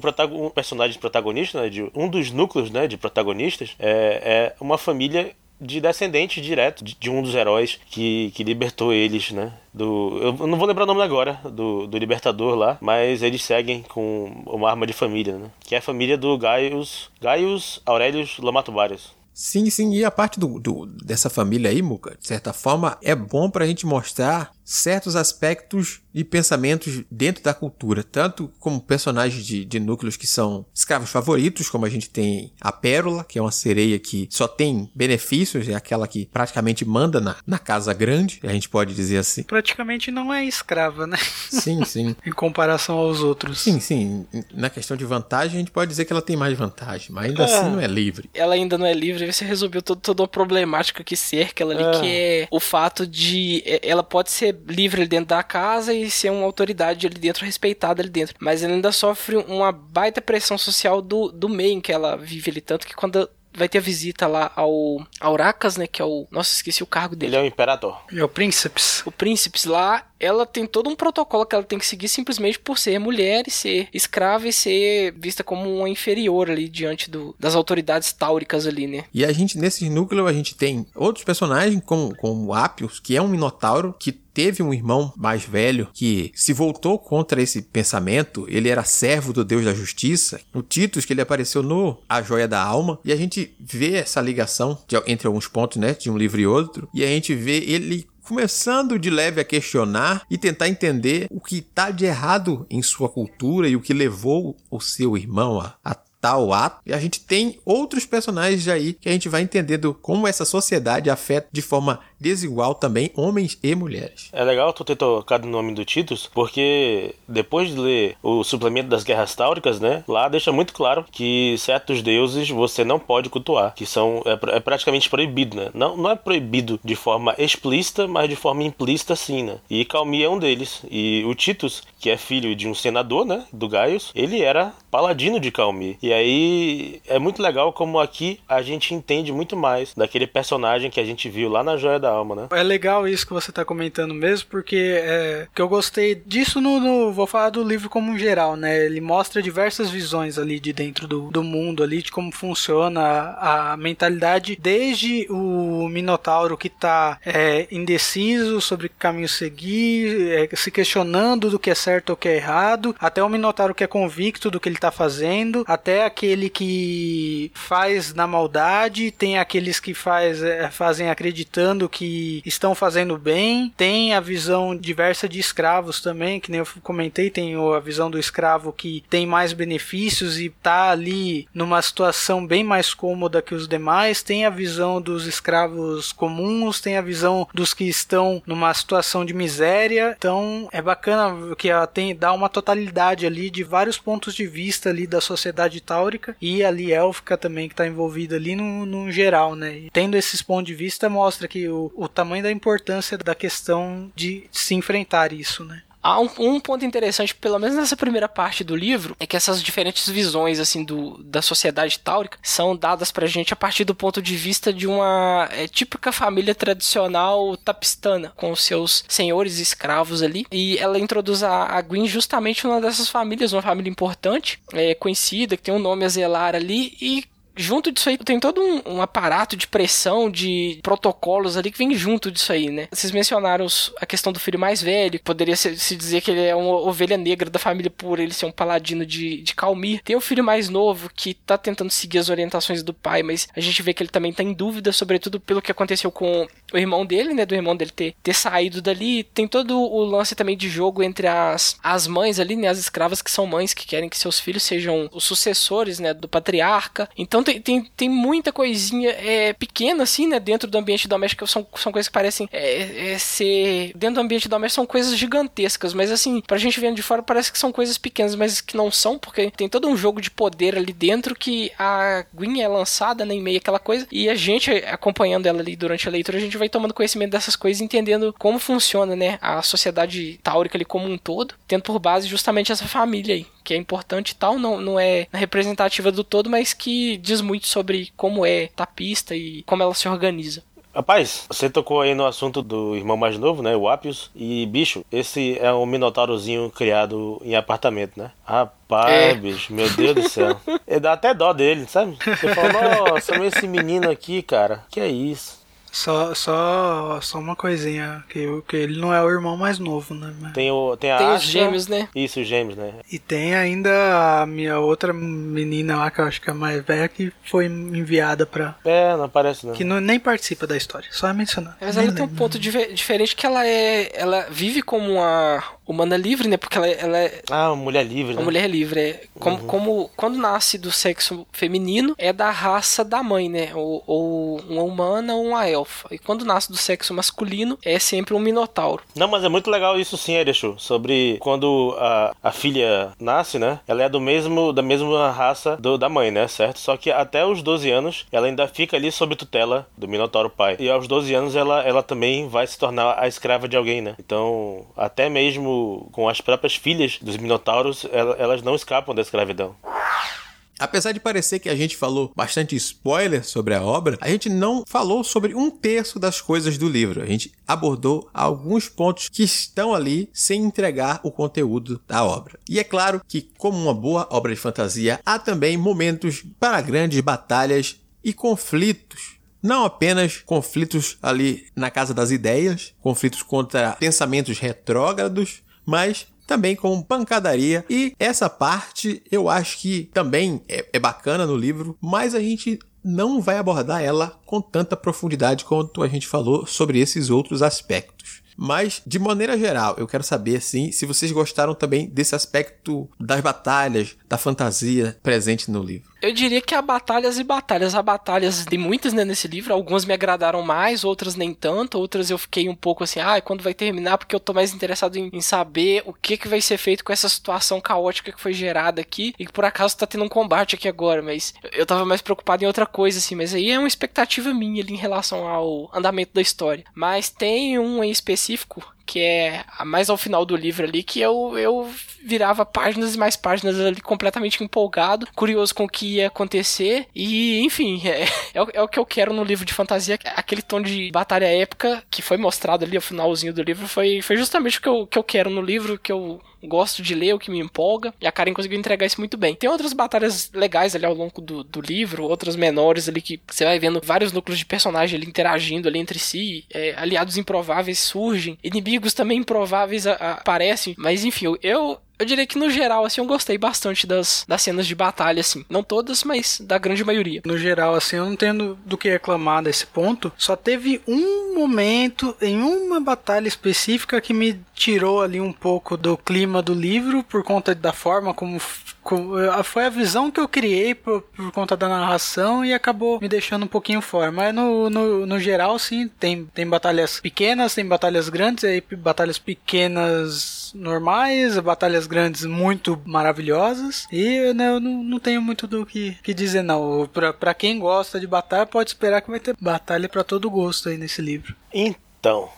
o personagem protagonista, né, de, um dos núcleos né, de protagonistas, é, é uma família de descendente direto de, de, um dos heróis que, que libertou eles, né? Do, eu não vou lembrar o nome agora, do, do libertador lá, mas eles seguem com uma arma de família, né? Que é a família do Gaius, Gaius Aurelius Lomatobarius. Sim, sim, e a parte do, do, dessa família aí, Muca, de certa forma, é bom pra gente mostrar certos aspectos e pensamentos dentro da cultura, tanto como personagens de, de núcleos que são escravos favoritos, como a gente tem a Pérola, que é uma sereia que só tem benefícios, é aquela que praticamente manda na, na casa grande, a gente pode dizer assim. Praticamente não é escrava, né? Sim, sim. em comparação aos outros. Sim, sim. Na questão de vantagem, a gente pode dizer que ela tem mais vantagem, mas ainda é. assim não é livre. Ela ainda não é livre, você resolveu todo, toda a problemática que cerca ela ali, é. que é o fato de é, ela pode ser livre dentro da casa e ser uma autoridade ali dentro, respeitada ali dentro. Mas ela ainda sofre uma baita pressão social do, do meio em que ela vive ali. Tanto que quando vai ter a visita lá ao Auracas, né? Que é o. Nossa, esqueci o cargo dele. Ele é o imperador. É o príncipes. O príncipes lá, ela tem todo um protocolo que ela tem que seguir simplesmente por ser mulher e ser escrava e ser vista como uma inferior ali diante do, das autoridades táuricas ali, né? E a gente, nesse núcleo, a gente tem outros personagens, como, como Apios, que é um minotauro, que teve um irmão mais velho que se voltou contra esse pensamento. Ele era servo do Deus da Justiça. No Titus, que ele apareceu no A Joia da Alma. E a gente vê essa ligação de, entre alguns pontos, né? De um livro e outro. E a gente vê ele começando de leve a questionar e tentar entender o que está de errado em sua cultura e o que levou o seu irmão a, a tal ato. E a gente tem outros personagens aí que a gente vai entendendo como essa sociedade afeta de forma desigual também homens e mulheres. É legal tu ter tocado o nome do Titus, porque depois de ler o suplemento das Guerras Táuricas, né, lá deixa muito claro que certos deuses você não pode cultuar, que são é, é praticamente proibido, né? Não, não é proibido de forma explícita, mas de forma implícita sim, né? E Calmi é um deles. E o Titus, que é filho de um senador, né, do Gaius, ele era paladino de Calmi. E aí é muito legal como aqui a gente entende muito mais daquele personagem que a gente viu lá na Joia da da alma, né? É legal isso que você tá comentando mesmo, porque é, que eu gostei disso no, no, Vou falar do livro como um geral, né? Ele mostra diversas visões ali de dentro do, do mundo ali, de como funciona a, a mentalidade, desde o Minotauro que tá é, indeciso sobre que caminho seguir, é, se questionando do que é certo ou que é errado, até o Minotauro que é convicto do que ele tá fazendo, até aquele que faz na maldade, tem aqueles que faz, é, fazem acreditando que que estão fazendo bem, tem a visão diversa de escravos também, que nem eu comentei, tem a visão do escravo que tem mais benefícios e está ali numa situação bem mais cômoda que os demais, tem a visão dos escravos comuns, tem a visão dos que estão numa situação de miséria. Então é bacana que ela tem dá uma totalidade ali de vários pontos de vista ali da sociedade e ali élfica também que está envolvida ali no, no geral, né? E tendo esses pontos de vista mostra que o, o, tamanho da importância da questão de se enfrentar isso, né? Há um, um, ponto interessante, pelo menos nessa primeira parte do livro, é que essas diferentes visões assim do, da sociedade táurica são dadas pra gente a partir do ponto de vista de uma é, típica família tradicional tapistana, com seus senhores escravos ali. E ela introduz a, a Gwyn justamente numa dessas famílias, uma família importante, é, conhecida, que tem um nome a zelar ali, e junto disso aí tem todo um, um, aparato de pressão, de protocolos ali que vem junto disso aí, né? Vocês mencionaram os, a questão do filho mais velho, poderia se, se, dizer que ele é uma ovelha negra da família por ele ser um paladino de, de Calmir. Tem o filho mais novo que tá tentando seguir as orientações do pai, mas a gente vê que ele também tá em dúvida, sobretudo pelo que aconteceu com o irmão dele, né? Do irmão dele ter, ter saído dali. Tem todo o lance também de jogo entre as, as mães ali, né? As escravas que são mães que querem que seus filhos sejam os sucessores, né? Do patriarca. Então tem, tem, tem muita coisinha é, pequena, assim, né? Dentro do ambiente doméstico. São, são coisas que parecem é, é, ser. Dentro do ambiente doméstico são coisas gigantescas. Mas, assim, pra gente vendo de fora parece que são coisas pequenas, mas que não são, porque tem todo um jogo de poder ali dentro que a Gwyn é lançada, né? Em meio àquela coisa. E a gente, acompanhando ela ali durante a leitura, a gente vai tomando conhecimento dessas coisas, entendendo como funciona, né? A sociedade táurica ali como um todo, tendo por base justamente essa família aí que é importante e tal, não, não é representativa do todo, mas que diz muito sobre como é tapista e como ela se organiza. Rapaz, você tocou aí no assunto do irmão mais novo, né? O Apius. E, bicho, esse é um minotaurozinho criado em apartamento, né? Rapaz, é. bicho, meu Deus do céu. Dá até dó dele, sabe? Você fala, nossa, esse menino aqui, cara, que é isso? Só, só, só uma coisinha, que, que ele não é o irmão mais novo, né? Mas- Tem, o, tem a Tem os gêmeos, né? Isso, os gêmeos, né? E tem ainda a minha outra menina lá, que eu acho que é a mais velha, que foi enviada pra. É, não aparece não. Que não, nem participa da história, só é mencionado. Mas Nem ela tem um ponto dife- diferente que ela é. Ela vive como uma humana livre, né? Porque ela, ela é Ah, mulher livre, né? uma mulher livre. É como, como quando nasce do sexo feminino, é da raça da mãe, né? Ou, ou uma humana ou uma elfa. E quando nasce do sexo masculino, é sempre um minotauro. Não, mas é muito legal isso sim, Erechu, sobre quando a, a filha nasce, né? Ela é do mesmo da mesma raça do, da mãe, né? Certo? Só que até os 12 anos, ela ainda fica ali sob tutela do Minotauro pai. E aos 12 anos ela, ela também vai se tornar a escrava de alguém, né? Então, até mesmo com as próprias filhas dos Minotauros, ela- elas não escapam da escravidão. Apesar de parecer que a gente falou bastante spoiler sobre a obra, a gente não falou sobre um terço das coisas do livro. A gente abordou alguns pontos que estão ali sem entregar o conteúdo da obra. E é claro que, como uma boa obra de fantasia, há também momentos para grandes batalhas e conflitos. Não apenas conflitos ali na casa das ideias, conflitos contra pensamentos retrógrados, mas também com pancadaria. E essa parte eu acho que também é, é bacana no livro, mas a gente não vai abordar ela com tanta profundidade quanto a gente falou sobre esses outros aspectos. Mas, de maneira geral, eu quero saber, assim, se vocês gostaram também desse aspecto das batalhas, da fantasia presente no livro. Eu diria que há batalhas e batalhas. Há batalhas de muitas né, nesse livro. Algumas me agradaram mais, outras nem tanto. Outras eu fiquei um pouco assim, ah, quando vai terminar? Porque eu tô mais interessado em, em saber o que, que vai ser feito com essa situação caótica que foi gerada aqui. E que por acaso tá tendo um combate aqui agora. Mas eu tava mais preocupado em outra coisa, assim. Mas aí é uma expectativa minha ali em relação ao andamento da história. Mas tem um em específico que é mais ao final do livro ali, que eu, eu virava páginas e mais páginas ali completamente empolgado, curioso com o que ia acontecer, e enfim, é, é, o, é o que eu quero no livro de fantasia, aquele tom de batalha épica que foi mostrado ali ao finalzinho do livro, foi, foi justamente o que eu, que eu quero no livro, que eu gosto de ler, o que me empolga, e a Karen conseguiu entregar isso muito bem. Tem outras batalhas legais ali ao longo do, do livro, outras menores ali que você vai vendo vários núcleos de personagem ali interagindo ali entre si, é, aliados improváveis surgem, inimigos também improváveis a- a- aparecem, mas enfim, eu- eu eu diria que no geral, assim, eu gostei bastante das, das cenas de batalha, assim. Não todas, mas da grande maioria. No geral, assim, eu não tenho do que reclamar desse ponto. Só teve um momento em uma batalha específica que me tirou ali um pouco do clima do livro por conta da forma como. eh, foi a visão que eu criei por, por conta da narração e acabou me deixando um pouquinho fora. Mas no, no, no geral, sim, tem, tem batalhas pequenas, tem batalhas grandes, aí batalhas pequenas normais, batalhas grandes muito maravilhosas. E né, eu não, não tenho muito do que, que dizer, não. Pra, pra quem gosta de batalha, pode esperar que vai ter batalha pra todo gosto aí nesse livro. Então,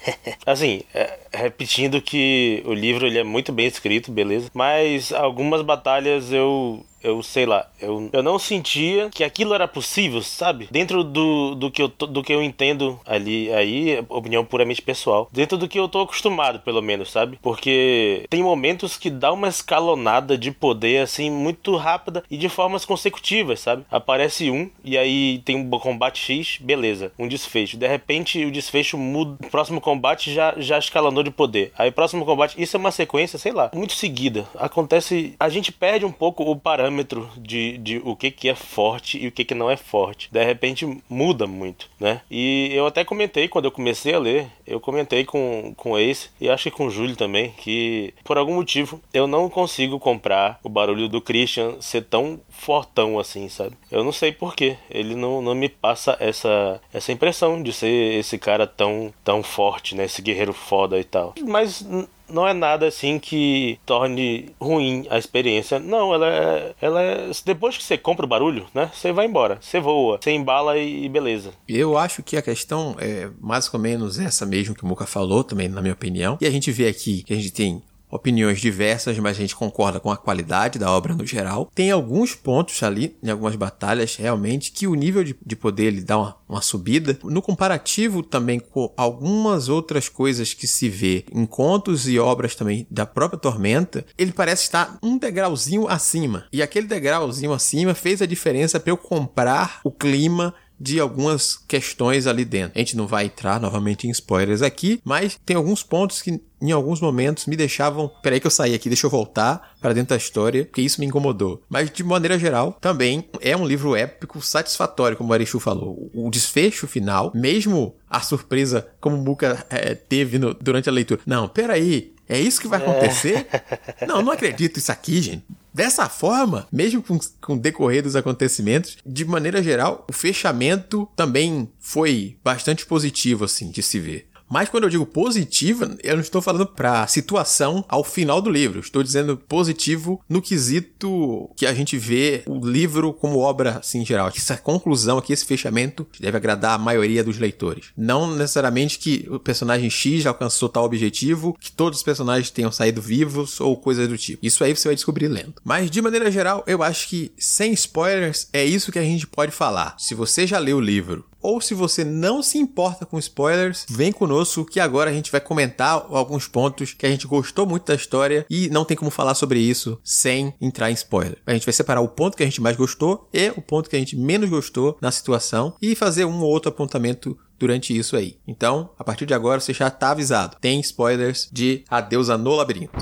assim, é, repetindo que o livro ele é muito bem escrito, beleza? Mas algumas batalhas eu eu sei lá, eu, eu não sentia que aquilo era possível, sabe? Dentro do, do, que eu, do que eu entendo ali, aí, opinião puramente pessoal. Dentro do que eu tô acostumado, pelo menos, sabe? Porque tem momentos que dá uma escalonada de poder, assim, muito rápida e de formas consecutivas, sabe? Aparece um e aí tem um combate X, beleza, um desfecho. De repente o desfecho muda, o próximo combate já, já escalonou de poder. Aí próximo combate, isso é uma sequência, sei lá, muito seguida. Acontece, a gente perde um pouco o parâmetro de, de o que que é forte e o que que não é forte. De repente muda muito, né? E eu até comentei quando eu comecei a ler, eu comentei com, com o Ace e acho que com o Júlio também, que por algum motivo eu não consigo comprar o barulho do Christian ser tão fortão assim, sabe? Eu não sei porquê. Ele não, não me passa essa, essa impressão de ser esse cara tão, tão forte, né? Esse guerreiro foda e tal. Mas não é nada assim que torne ruim a experiência. Não, ela é, ela é. Depois que você compra o barulho, né? Você vai embora. Você voa. Você embala e, e beleza. Eu acho que a questão é mais ou menos essa mesmo que o Muka falou, também na minha opinião. E a gente vê aqui que a gente tem opiniões diversas, mas a gente concorda com a qualidade da obra no geral. Tem alguns pontos ali, em algumas batalhas, realmente, que o nível de, de poder ele dá uma, uma subida. No comparativo também com algumas outras coisas que se vê em contos e obras também da própria Tormenta, ele parece estar um degrauzinho acima. E aquele degrauzinho acima fez a diferença para eu comprar o clima de algumas questões ali dentro. A gente não vai entrar novamente em spoilers aqui, mas tem alguns pontos que em alguns momentos me deixavam. Peraí que eu saí aqui, deixa eu voltar para dentro da história, porque isso me incomodou. Mas de maneira geral, também é um livro épico, satisfatório, como o Arishu falou. O desfecho final, mesmo a surpresa como o Muka é, teve no, durante a leitura. Não, peraí, é isso que vai é. acontecer? É. Não, não acredito isso aqui, gente. Dessa forma, mesmo com, com o decorrer dos acontecimentos, de maneira geral, o fechamento também foi bastante positivo, assim, de se ver. Mas quando eu digo positiva, eu não estou falando para situação ao final do livro. Estou dizendo positivo no quesito que a gente vê o livro como obra assim, em geral. Essa conclusão aqui, esse fechamento, deve agradar a maioria dos leitores. Não necessariamente que o personagem X alcançou tal objetivo, que todos os personagens tenham saído vivos ou coisas do tipo. Isso aí você vai descobrir lendo. Mas de maneira geral, eu acho que sem spoilers é isso que a gente pode falar. Se você já leu o livro ou se você não se importa com spoilers, vem conosco que agora a gente vai comentar alguns pontos que a gente gostou muito da história e não tem como falar sobre isso sem entrar em spoiler. A gente vai separar o ponto que a gente mais gostou e o ponto que a gente menos gostou na situação e fazer um ou outro apontamento durante isso aí. Então, a partir de agora você já está avisado. Tem spoilers de A Deusa no Labirinto.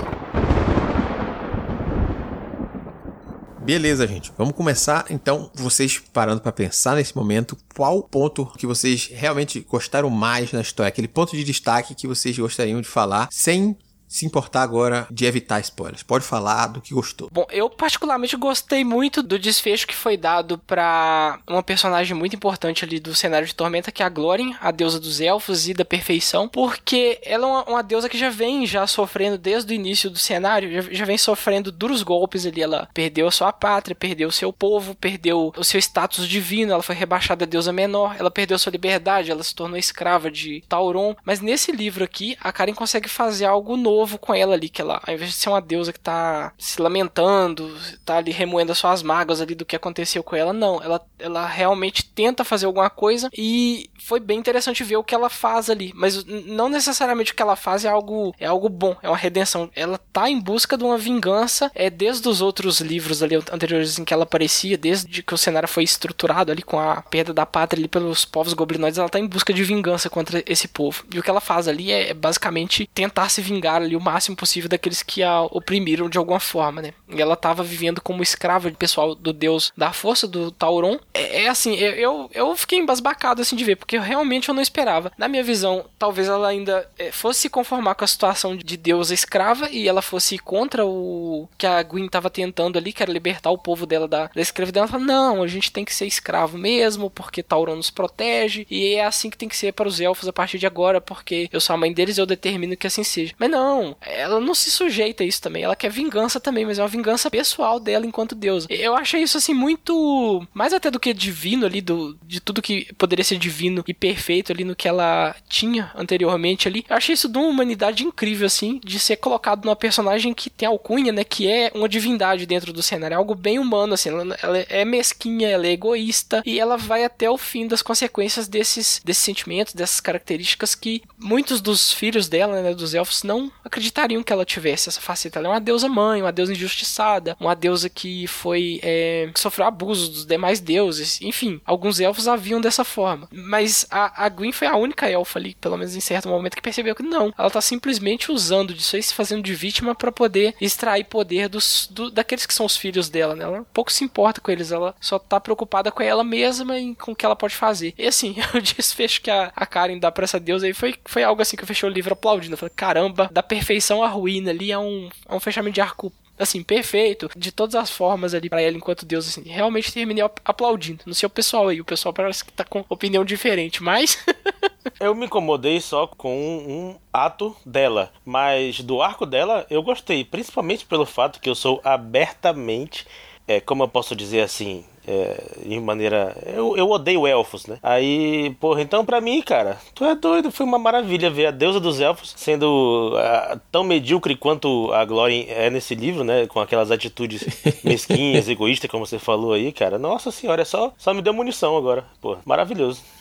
Beleza, gente. Vamos começar então, vocês parando para pensar nesse momento, qual ponto que vocês realmente gostaram mais na história, aquele ponto de destaque que vocês gostariam de falar sem se importar agora de evitar spoilers. Pode falar do que gostou. Bom, eu particularmente gostei muito do desfecho que foi dado para uma personagem muito importante ali do cenário de Tormenta, que é a Glórien, a deusa dos elfos e da perfeição, porque ela é uma, uma deusa que já vem já sofrendo desde o início do cenário, já, já, vem sofrendo duros golpes ali. Ela perdeu a sua pátria, perdeu o seu povo, perdeu o seu status divino, ela foi rebaixada a deusa menor, ela perdeu sua liberdade, ela se tornou escrava de Tauron. Mas nesse livro aqui, a Karen consegue fazer algo novo novo com ela ali, que ela, ao invés de ser uma deusa que tá se lamentando, tá ali remoendo as suas mágoas ali do que aconteceu com ela, não, ela, ela realmente tenta fazer alguma coisa e foi bem interessante ver o que ela faz ali, mas não necessariamente o que ela faz é algo é algo bom, é uma redenção. Ela tá em busca de uma vingança, é desde os outros livros ali anteriores em que ela aparecia, desde que o cenário foi estruturado ali com a perda da pátria ali pelos povos goblinoides, ela tá em busca de vingança contra esse povo. E o que ela faz ali é, é basicamente tentar se vingar ali o máximo possível daqueles que a oprimiram de alguma forma, né? E ela estava vivendo como escrava de pessoal do deus da força, do Tauron. É, é assim, eu, eu fiquei embasbacado assim de ver, porque realmente eu não esperava. Na minha visão, talvez ela ainda é, fosse se conformar com a situação de deusa escrava e ela fosse contra o que a Gwyn estava tentando ali, que era libertar o povo dela da, da escravidão. Ela fala, não, a gente tem que ser escravo mesmo, porque Tauron nos protege, e é assim que tem que ser para os elfos a partir de agora, porque eu sou a mãe deles e eu determino que assim seja. Mas não, não, ela não se sujeita a isso também. Ela quer vingança também, mas é uma vingança pessoal dela enquanto deusa. Eu achei isso assim muito mais até do que divino ali do de tudo que poderia ser divino e perfeito ali no que ela tinha anteriormente ali. Eu achei isso de uma humanidade incrível assim, de ser colocado numa personagem que tem alcunha, né, que é uma divindade dentro do cenário, é algo bem humano assim. Ela, ela é mesquinha, ela é egoísta e ela vai até o fim das consequências desses desses sentimentos, dessas características que muitos dos filhos dela, né, dos elfos não acreditariam que ela tivesse essa faceta. Ela é uma deusa mãe, uma deusa injustiçada, uma deusa que foi é, que sofreu abusos dos demais deuses. Enfim, alguns elfos a viam dessa forma. Mas a, a Gwyn foi a única elfa ali, pelo menos em certo momento, que percebeu que não. Ela tá simplesmente usando disso aí, se fazendo de vítima para poder extrair poder dos, do, daqueles que são os filhos dela, né? Ela pouco se importa com eles, ela só tá preocupada com ela mesma e com o que ela pode fazer. E assim, o desfecho que a, a Karen dá pra essa deusa aí foi, foi algo assim que eu fechei o livro aplaudindo. Eu falei, caramba, da perfeição à ruína ali é um, é um fechamento de arco assim, perfeito, de todas as formas ali para ela enquanto Deus, assim, realmente terminei aplaudindo. Não sei o pessoal aí, o pessoal parece que tá com opinião diferente, mas. eu me incomodei só com um ato dela, mas do arco dela eu gostei, principalmente pelo fato que eu sou abertamente, é, como eu posso dizer assim, é, de maneira. Eu, eu odeio elfos, né? Aí, porra, então pra mim, cara, tu é doido. Foi uma maravilha ver a deusa dos elfos sendo uh, tão medíocre quanto a Glória é nesse livro, né? Com aquelas atitudes mesquinhas, egoístas, como você falou aí, cara. Nossa senhora, é só, só me deu munição agora. Pô, maravilhoso.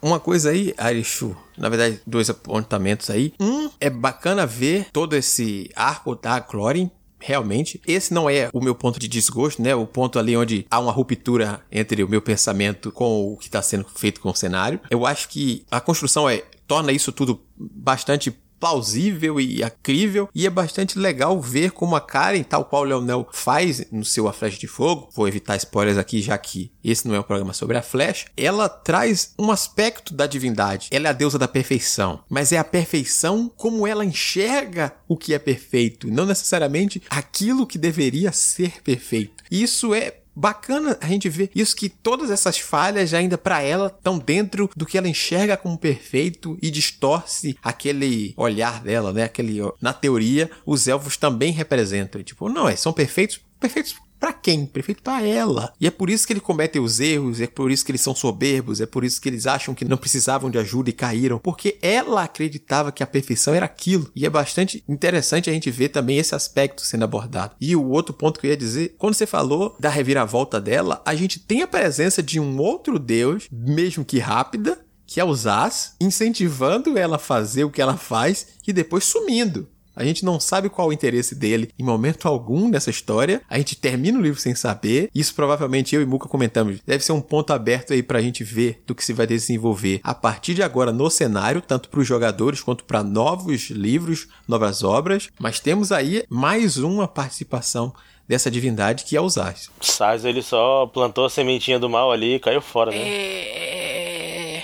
Uma coisa aí, Arishu, na verdade, dois apontamentos aí. Um, é bacana ver todo esse arco da Clorin realmente. Esse não é o meu ponto de desgosto, né? O ponto ali onde há uma ruptura entre o meu pensamento com o que está sendo feito com o cenário. Eu acho que a construção é torna isso tudo bastante plausível e crível e é bastante legal ver como a Karen, tal qual o Leonel faz no seu A Flecha de Fogo, vou evitar spoilers aqui já que esse não é um programa sobre a flecha, ela traz um aspecto da divindade. Ela é a deusa da perfeição, mas é a perfeição como ela enxerga o que é perfeito, não necessariamente aquilo que deveria ser perfeito. Isso é bacana a gente ver isso que todas essas falhas ainda para ela estão dentro do que ela enxerga como perfeito e distorce aquele olhar dela, né? Aquele na teoria os elfos também representam, tipo, não, é, são perfeitos, perfeitos para quem? Perfeito para ela. E é por isso que ele comete os erros, é por isso que eles são soberbos, é por isso que eles acham que não precisavam de ajuda e caíram, porque ela acreditava que a perfeição era aquilo. E é bastante interessante a gente ver também esse aspecto sendo abordado. E o outro ponto que eu ia dizer, quando você falou da reviravolta dela, a gente tem a presença de um outro deus, mesmo que rápida, que é o Zaz, incentivando ela a fazer o que ela faz e depois sumindo. A gente não sabe qual o interesse dele em momento algum nessa história. A gente termina o livro sem saber. Isso provavelmente eu e Muka comentamos. Deve ser um ponto aberto aí pra gente ver do que se vai desenvolver a partir de agora no cenário, tanto para os jogadores quanto para novos livros, novas obras. Mas temos aí mais uma participação dessa divindade que é o Zaz. Zaz, ele só plantou a sementinha do mal ali e caiu fora, né? É...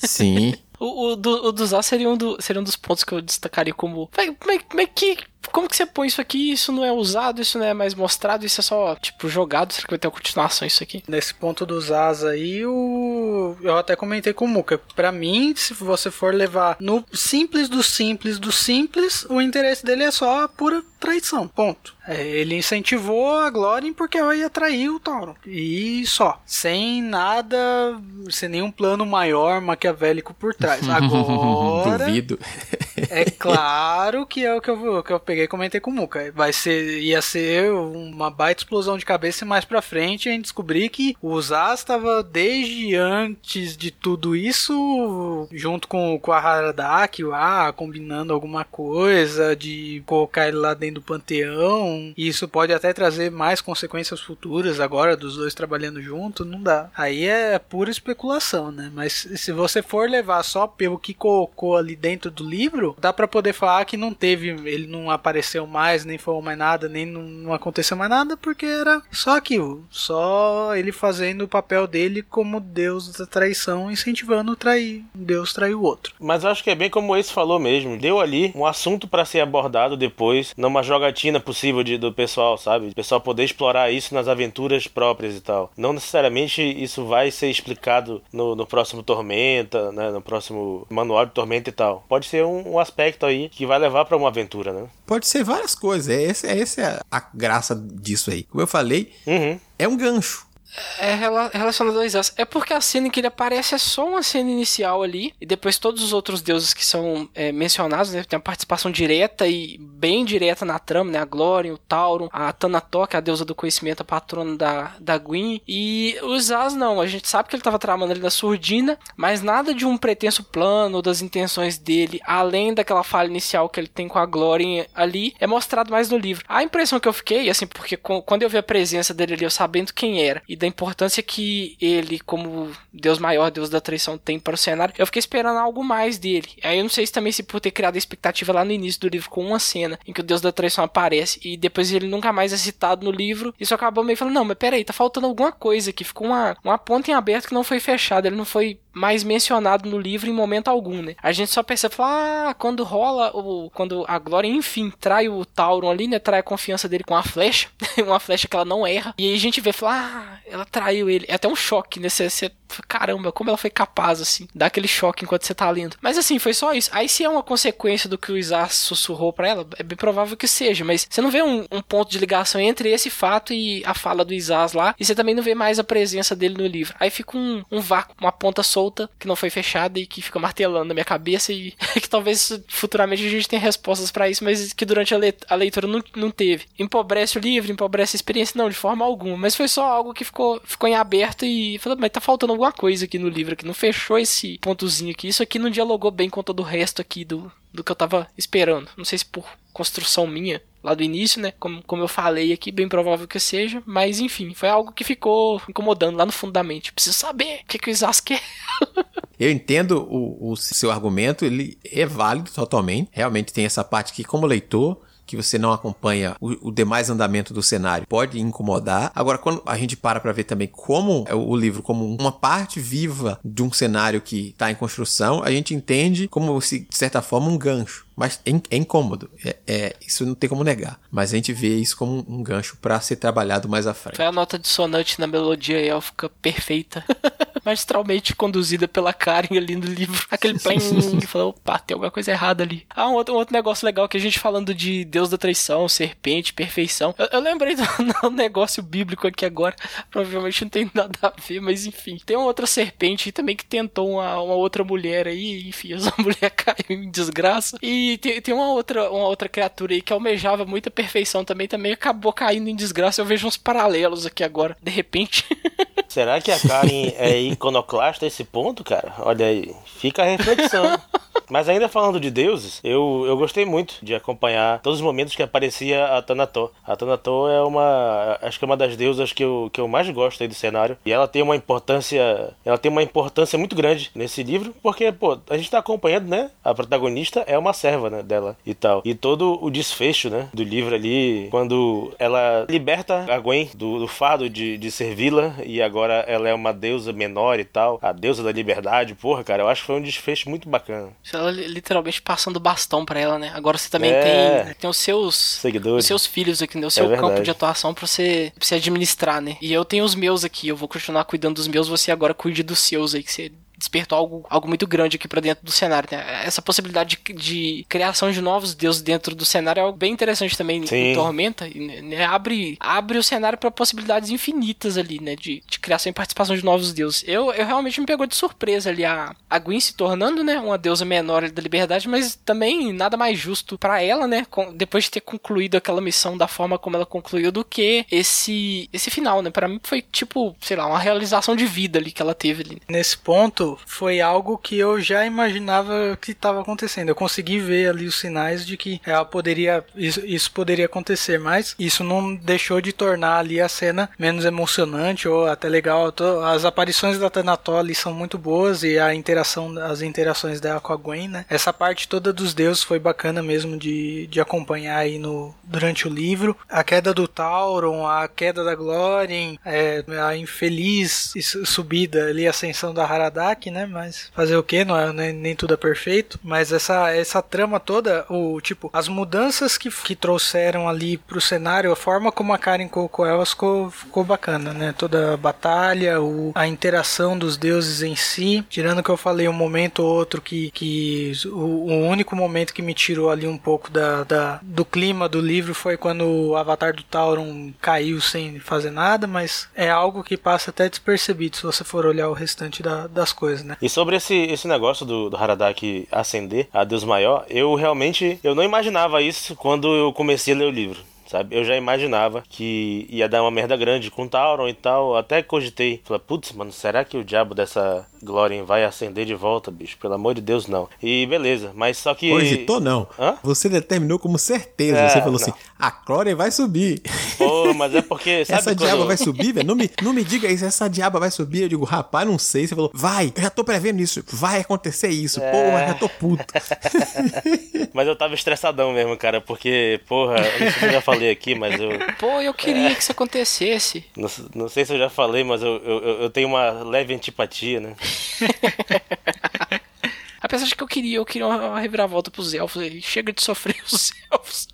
Sim. O, o, do, o dos A seria um, do, seria um dos pontos que eu destacaria como. Como é, como é que como que você põe isso aqui? Isso não é usado, isso não é mais mostrado, isso é só, tipo, jogado. Será que vai ter uma continuação isso aqui? Nesse ponto dos As aí, o... eu até comentei com o Muka. Pra mim, se você for levar no simples do simples do simples, o interesse dele é só a pura traição. Ponto. É, ele incentivou a Glória porque ela ia trair o Tauron. E só. Sem nada, sem nenhum plano maior maquiavélico por trás. Agora. Duvido. é claro que é o que eu, que eu peguei e comentei com o Muka. Vai ser, ia ser uma baita explosão de cabeça e mais pra frente a gente descobrir que o Zaz estava desde antes de tudo isso, junto com, com a Haradak, o A, combinando alguma coisa, de colocar ele lá dentro do panteão. E isso pode até trazer mais consequências futuras agora dos dois trabalhando junto, não dá. Aí é pura especulação, né? Mas se você for levar só pelo que colocou ali dentro do livro, dá para poder falar que não teve, ele não apareceu mais, nem falou mais nada, nem não, não aconteceu mais nada, porque era só aquilo. Só ele fazendo o papel dele como Deus da traição, incentivando o trair. Deus trair o outro. Mas acho que é bem como esse falou mesmo. Deu ali um assunto para ser abordado depois, numa jogatina possível de, do pessoal, sabe? O pessoal poder explorar isso nas aventuras próprias e tal. Não necessariamente isso vai ser explicado no, no próximo Tormenta, né? No próximo manual de Tormenta e tal. Pode ser um, um aspecto aí que vai levar para uma aventura, né? Pode ser várias coisas. É essa é, é a graça disso aí. Como eu falei, uhum. é um gancho é relacionado a Isas. É porque a cena em que ele aparece é só uma cena inicial ali, e depois todos os outros deuses que são é, mencionados, né, tem uma participação direta e bem direta na trama, né, a Glória, o Tauron, a é a deusa do conhecimento, a patrona da, da Gwyn, e o Isas não, a gente sabe que ele estava tramando ali na surdina, mas nada de um pretenso plano ou das intenções dele, além daquela falha inicial que ele tem com a Glória ali, é mostrado mais no livro. A impressão que eu fiquei, assim, porque quando eu vi a presença dele ali, eu sabendo quem era, e da importância que ele, como Deus maior, Deus da traição, tem para o cenário, eu fiquei esperando algo mais dele. Aí eu não sei se também se por ter criado a expectativa lá no início do livro com uma cena em que o Deus da traição aparece e depois ele nunca mais é citado no livro, isso acabou meio falando, não, mas peraí, tá faltando alguma coisa aqui, ficou uma, uma ponta em aberto que não foi fechada, ele não foi mais mencionado no livro em momento algum, né? A gente só percebe, ah, quando rola o quando a Glória enfim trai o Tauron ali, né? Trai a confiança dele com a flecha, uma flecha que ela não erra. E aí a gente vê, fala, ah, ela traiu ele. É até um choque, né? Você, você caramba, como ela foi capaz, assim, dá aquele choque enquanto você tá lendo. Mas assim, foi só isso. Aí se é uma consequência do que o Isaac sussurrou para ela, é bem provável que seja, mas você não vê um, um, ponto de ligação entre esse fato e a fala do Isaac lá, e você também não vê mais a presença dele no livro. Aí fica um, um vácuo, uma ponta solta que não foi fechada e que fica martelando na minha cabeça e que talvez futuramente a gente tenha respostas para isso, mas que durante a, le a leitura não, não teve. Empobrece o livro, empobrece a experiência, não, de forma alguma, mas foi só algo que ficou, ficou em aberto e falou, mas tá faltando alguma coisa aqui no livro que não fechou esse pontozinho aqui. Isso aqui não dialogou bem com todo o resto aqui do, do que eu tava esperando. Não sei se por construção minha lá do início, né? Como, como eu falei aqui, bem provável que seja. Mas enfim, foi algo que ficou incomodando lá no fundo da mente. Preciso saber o que, que o Isaac quer. Eu entendo o, o, seu argumento, ele é válido totalmente. Realmente tem essa parte que, como leitor, que você não acompanha o, o, demais andamento do cenário pode incomodar. Agora, quando a gente para para ver também como é o livro como uma parte viva de um cenário que está em construção, a gente entende como se, de certa forma, um gancho. Mas é, é incômodo. É, é, isso não tem como negar. Mas a gente vê isso como um gancho para ser trabalhado mais à frente. Foi a nota dissonante na melodia élfica perfeita. magistralmente conduzida pela Karen ali no livro. Aquele plim que falou, opa, tem alguma coisa errada ali. Ah, um outro, um outro negócio legal que a gente falando de Deus da traição, serpente, perfeição. Eu, eu lembrei do um negócio bíblico aqui agora. Provavelmente não tem nada a ver, mas enfim. Tem uma outra serpente também que tentou uma, uma outra mulher aí, enfim, essa mulher caiu em desgraça. E tem, tem uma outra uma outra criatura aí que almejava muita perfeição também, também acabou caindo em desgraça. Eu vejo uns paralelos aqui agora, de repente. Será que a Karen é iconoclasta esse ponto, cara? Olha aí, fica a reflexão. Mas ainda falando de deuses, eu, eu gostei muito de acompanhar todos os momentos que aparecia a Tanató. A Tanató é uma. Acho que é uma das deusas que eu, que eu mais gosto aí do cenário. E ela tem uma importância. Ela tem uma importância muito grande nesse livro, porque, pô, a gente tá acompanhando, né? A protagonista é uma serva, né? Dela e tal. E todo o desfecho, né? Do livro ali, quando ela liberta a Gwen do, do fardo de, de servi-la e agora ela é uma deusa menor e tal. A deusa da liberdade. Porra, cara, eu acho que foi um desfecho muito bacana ela literalmente passando bastão para ela, né? Agora você também é. tem, tem os seus seguidores, os seus filhos aqui, né? O seu é campo de atuação para você, pra você administrar, né? E eu tenho os meus aqui, eu vou continuar cuidando dos meus, você agora cuide dos seus aí que você despertou algo, algo muito grande aqui para dentro do cenário. Né? Essa possibilidade de, de, criação de novos deuses dentro do cenário é algo bem interessante também Sim. em Tormenta. Né? Abre, abre o cenário para possibilidades infinitas ali, né? De, de criação e participação de novos deuses. Eu, eu realmente me pegou de surpresa ali a, a Gwen se tornando, né? Uma deusa menor da liberdade, mas também nada mais justo para ela, né? Com, depois de ter concluído aquela missão da forma como ela concluiu, do que esse, esse final, né? Para mim foi tipo, sei lá, uma realização de vida ali que ela teve ali. Nesse ponto, foi algo que eu já imaginava que estava acontecendo. Eu consegui ver ali os sinais de que ela poderia isso, isso, poderia acontecer, mas isso não deixou de tornar ali a cena menos emocionante ou até legal. As aparições da Tanató ali são muito boas e a interação, as interações dela com a Gwen, né? Essa parte toda dos deuses foi bacana mesmo de, de acompanhar aí no, durante o livro. A queda do Tauron, a queda da Glórien, é, a infeliz subida ali, ascensão da Haradak, né? Mas fazer o que? Não é nem, nem, tudo é perfeito. Mas essa, essa trama toda, o tipo, as mudanças que, que trouxeram ali pro cenário, a forma como a Karen colocou elas ficou, ficou bacana, né? Toda a batalha, o, a interação dos deuses em si. Tirando que eu falei um momento ou outro que, que o, o único momento que me tirou ali um pouco da, da, do clima do livro foi quando o avatar do Tauron caiu sem fazer nada, mas é algo que passa até despercebido se você for olhar o restante da, das coisas coisa, né? E sobre esse, esse negócio do, do Haradak ascender a Deus Maior, eu realmente eu não imaginava isso quando eu comecei a ler o livro sabe? Eu já imaginava que ia dar uma merda grande com Tauron e tal. Até cogitei. Falei, putz, mano, será que o diabo dessa Glória vai acender de volta, bicho? Pelo amor de Deus, não. E beleza, mas só que. Cogitou, não. Hã? Você determinou como certeza. É, Você falou não. assim: a Glória vai subir. Pô, mas é porque. essa quando... diaba vai subir, velho? Não me, não me diga isso, essa diaba vai subir. Eu digo, rapaz, não sei. Você falou, vai, eu já tô prevendo isso. Vai acontecer isso. É... Pô, já tô puto. mas eu tava estressadão mesmo, cara, porque, porra, não sei se eu já falei aqui, mas eu. Pô, eu queria é... que isso acontecesse. Não, não, sei se eu já falei, mas eu, eu, eu tenho uma leve antipatia, né? Apesar de que eu queria, eu queria uma reviravolta pros elfos. Chega de sofrer os elfos.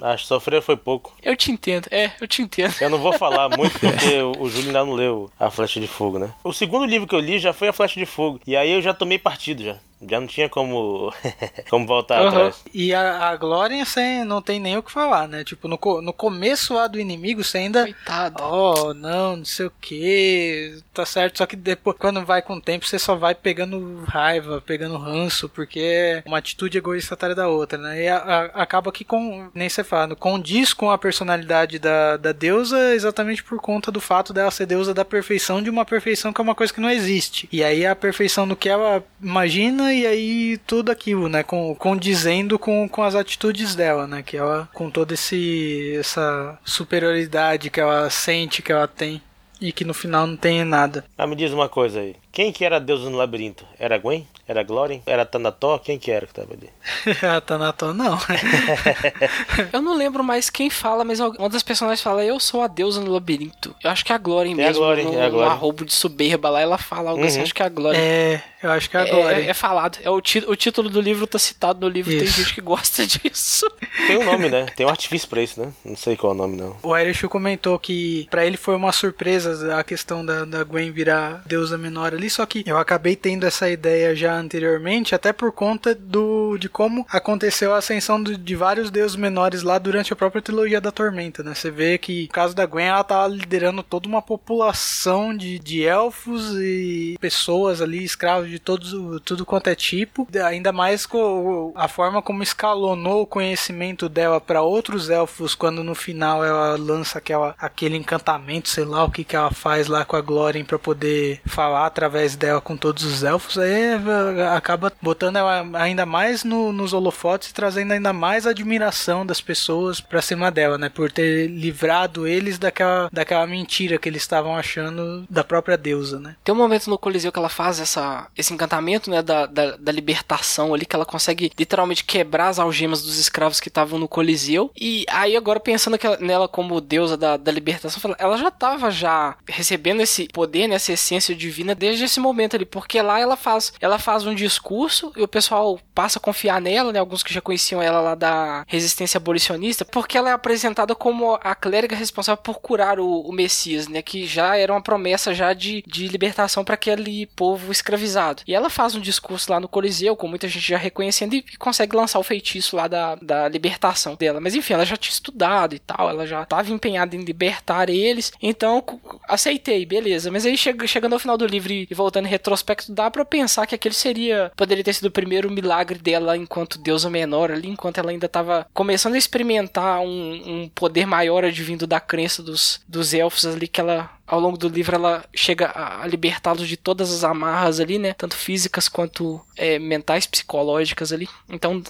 Acho que sofrer foi pouco. Eu te entendo, é, eu te entendo. Eu não vou falar muito porque o Júlio ainda não leu A Flecha de Fogo, né? O segundo livro que eu li já foi A Flecha de Fogo. E aí eu já tomei partido já. Já não tinha como, como voltar uhum. atrás. E a, a Glória você não tem nem o que falar, né? Tipo, no, no começo lá do inimigo você ainda. Coitado. Oh, não, não sei o que. Tá certo. Só que depois, quando vai com o tempo, você só vai pegando raiva, pegando ranço, porque é uma atitude egoísta atrás da outra, né? E a, a, acaba que com. Nem você fala, condiz com a personalidade da, da deusa exatamente por conta do fato dela ser deusa da perfeição de uma perfeição que é uma coisa que não existe. E aí a perfeição do que ela imagina e aí tudo aquilo, né? Com, condizendo com, com as atitudes dela, né? Que ela, com toda essa superioridade que ela sente, que ela tem. E que no final não tem nada. Ah, me diz uma coisa aí. Quem que era a deusa no labirinto? Era Gwen? Era Glória? Era Tanató? Quem que era que tava ali? a Tanató não. eu não lembro mais quem fala, mas uma das personagens fala, eu sou a deusa no labirinto. Eu acho que é a Glória É a mesmo. Glória, no, é a Glória. no arrobo de soberba lá, ela fala algo assim, Uhum. acho que é a Glória. é, eu acho que é É, agora. é- é falado. É o, ti- o título do livro tá citado no livro, tem Isso. gente que gosta disso. Tem um nome, né? Tem um artifício pra isso, né? Não sei qual é o nome, não. O Erishu comentou que pra ele foi uma surpresa a questão da, da Gwen virar deusa menor ali, só que eu acabei tendo essa ideia já anteriormente, até por conta do de como aconteceu a ascensão do- de vários deuses menores lá durante a própria trilogia da Tormenta, né? Você vê que, no caso da Gwen, ela tava liderando toda uma população de, de elfos e pessoas ali, escravos de todos, tudo quanto é tipo, ainda mais com a forma como escalonou o conhecimento dela para outros elfos quando no final ela lança aquela, aquele encantamento, sei lá o que que ela faz lá com a Glórien para poder falar através dela com todos os elfos, aí eh, acaba botando ela ainda mais no- nos holofotes e trazendo ainda mais admiração das pessoas pra cima dela, né, por ter livrado eles daquela, daquela mentira que eles estavam achando da própria deusa, né. Tem um momento no Coliseu que ela faz essa, esse encantamento, né, da, da, da libertação ali, que ela consegue literalmente quebrar as algemas dos escravos que estavam no Coliseu. E aí agora pensando ela- nela como deusa da, da libertação, ela já estava já recebendo esse poder, né, essa essência divina desde esse momento ali, porque lá ela faz, ela faz um discurso e o pessoal passa a confiar nela, né, alguns que já conheciam ela lá da resistência abolicionista, porque ela é apresentada como a clériga responsável por curar o, o Messias, né, que já era uma promessa já de, de libertação para aquele povo escravizado. E ela faz um discurso lá no Coliseu, com muita gente já reconhecendo, e, e consegue lançar o feitiço lá da, da libertação dela. Mas enfim, ela já tinha estudado e tal, ela já estava empenhada em libertar eles, então aceitei, beleza. Mas aí chega, chegando ao final do livro e, e voltando em retrospecto, dá pra pensar que aquele seria, poderia ter sido o primeiro milagre dela enquanto deusa menor ali, enquanto ela ainda estava começando a experimentar um, um poder maior advindo da crença dos, dos elfos ali que ela ao longo do livro ela chega a libertá-los de todas as amarras ali, né? Tanto físicas quanto é, mentais, psicológicas ali. Então,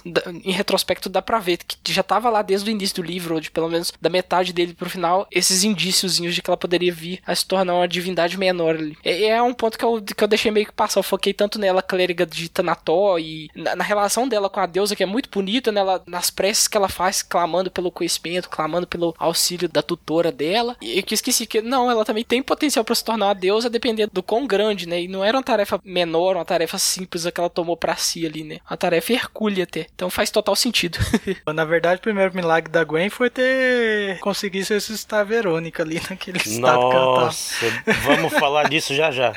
em retrospecto, dá pra ver que já tava lá desde o início do livro, ou de pelo menos da metade dele pro final, esses indíciozinhos de que ela poderia vir a se tornar uma divindade menor ali. É, é um ponto que eu, que eu deixei meio que passar. Eu foquei tanto nela, clériga de Tanató, e na, na relação dela com a deusa, que é muito bonita, nela, nas preces que ela faz, clamando pelo conhecimento, clamando pelo auxílio da tutora dela. E eu que esqueci que, não, ela também tem potencial para se tornar uma deusa, dependendo do quão grande, né? E não era uma tarefa menor, uma tarefa simples a que ela tomou pra si ali, né? Uma tarefa hercúlea até. Então faz total sentido. Na verdade, o primeiro milagre da Gwen foi ter conseguido ressuscitar a Verônica ali naquele estado que ela tava. Nossa, vamos falar disso já já.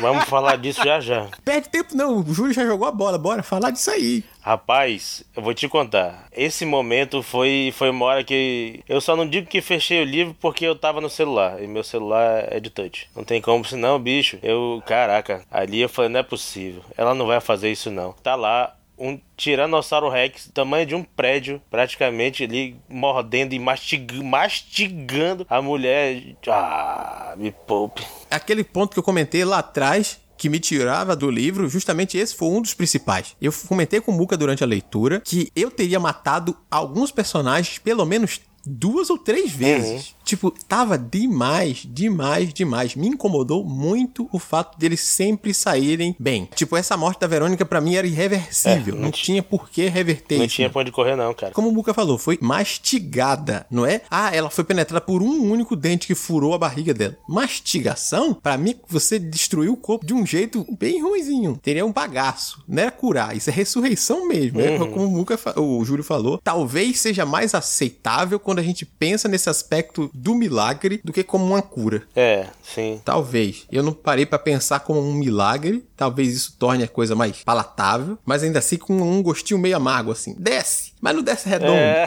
Vamos falar disso já já. Perde tempo não, o Júlio já jogou a bola, bora falar disso aí. Rapaz, eu vou te contar. Esse momento foi, foi uma hora que. Eu só não digo que fechei o livro porque eu tava no celular. E meu celular é de touch. Não tem como, senão, bicho. Eu. Caraca. Ali eu falei, não é possível. Ela não vai fazer isso, não. Tá lá. Um Tiranossauro Rex, tamanho de um prédio, praticamente ali mordendo e mastig- mastigando a mulher. Ah, me poupe. Aquele ponto que eu comentei lá atrás, que me tirava do livro, justamente esse foi um dos principais. Eu comentei com o Muka durante a leitura que eu teria matado alguns personagens pelo menos duas ou três vezes. Tipo, tava demais, demais, demais. Me incomodou muito o fato deles sempre saírem bem. Tipo, essa morte da Verônica pra mim era irreversível. É, não não tinha por que reverter Não isso. tinha pra onde correr, não, cara. Como o Muka falou, foi mastigada, não é? Ah, ela foi penetrada por um único dente que furou a barriga dela. Mastigação, pra mim, você destruiu o corpo de um jeito bem ruizinho. Teria um bagaço. Não era curar, isso é ressurreição mesmo. É como o, fa- o Júlio falou. Talvez seja mais aceitável quando a gente pensa nesse aspecto do milagre do que como uma cura. É, sim. Talvez. Eu não parei pra pensar como um milagre. Talvez isso torne a coisa mais palatável. Mas ainda assim com um gostinho meio amargo, assim. Desce, mas não desce redondo. É.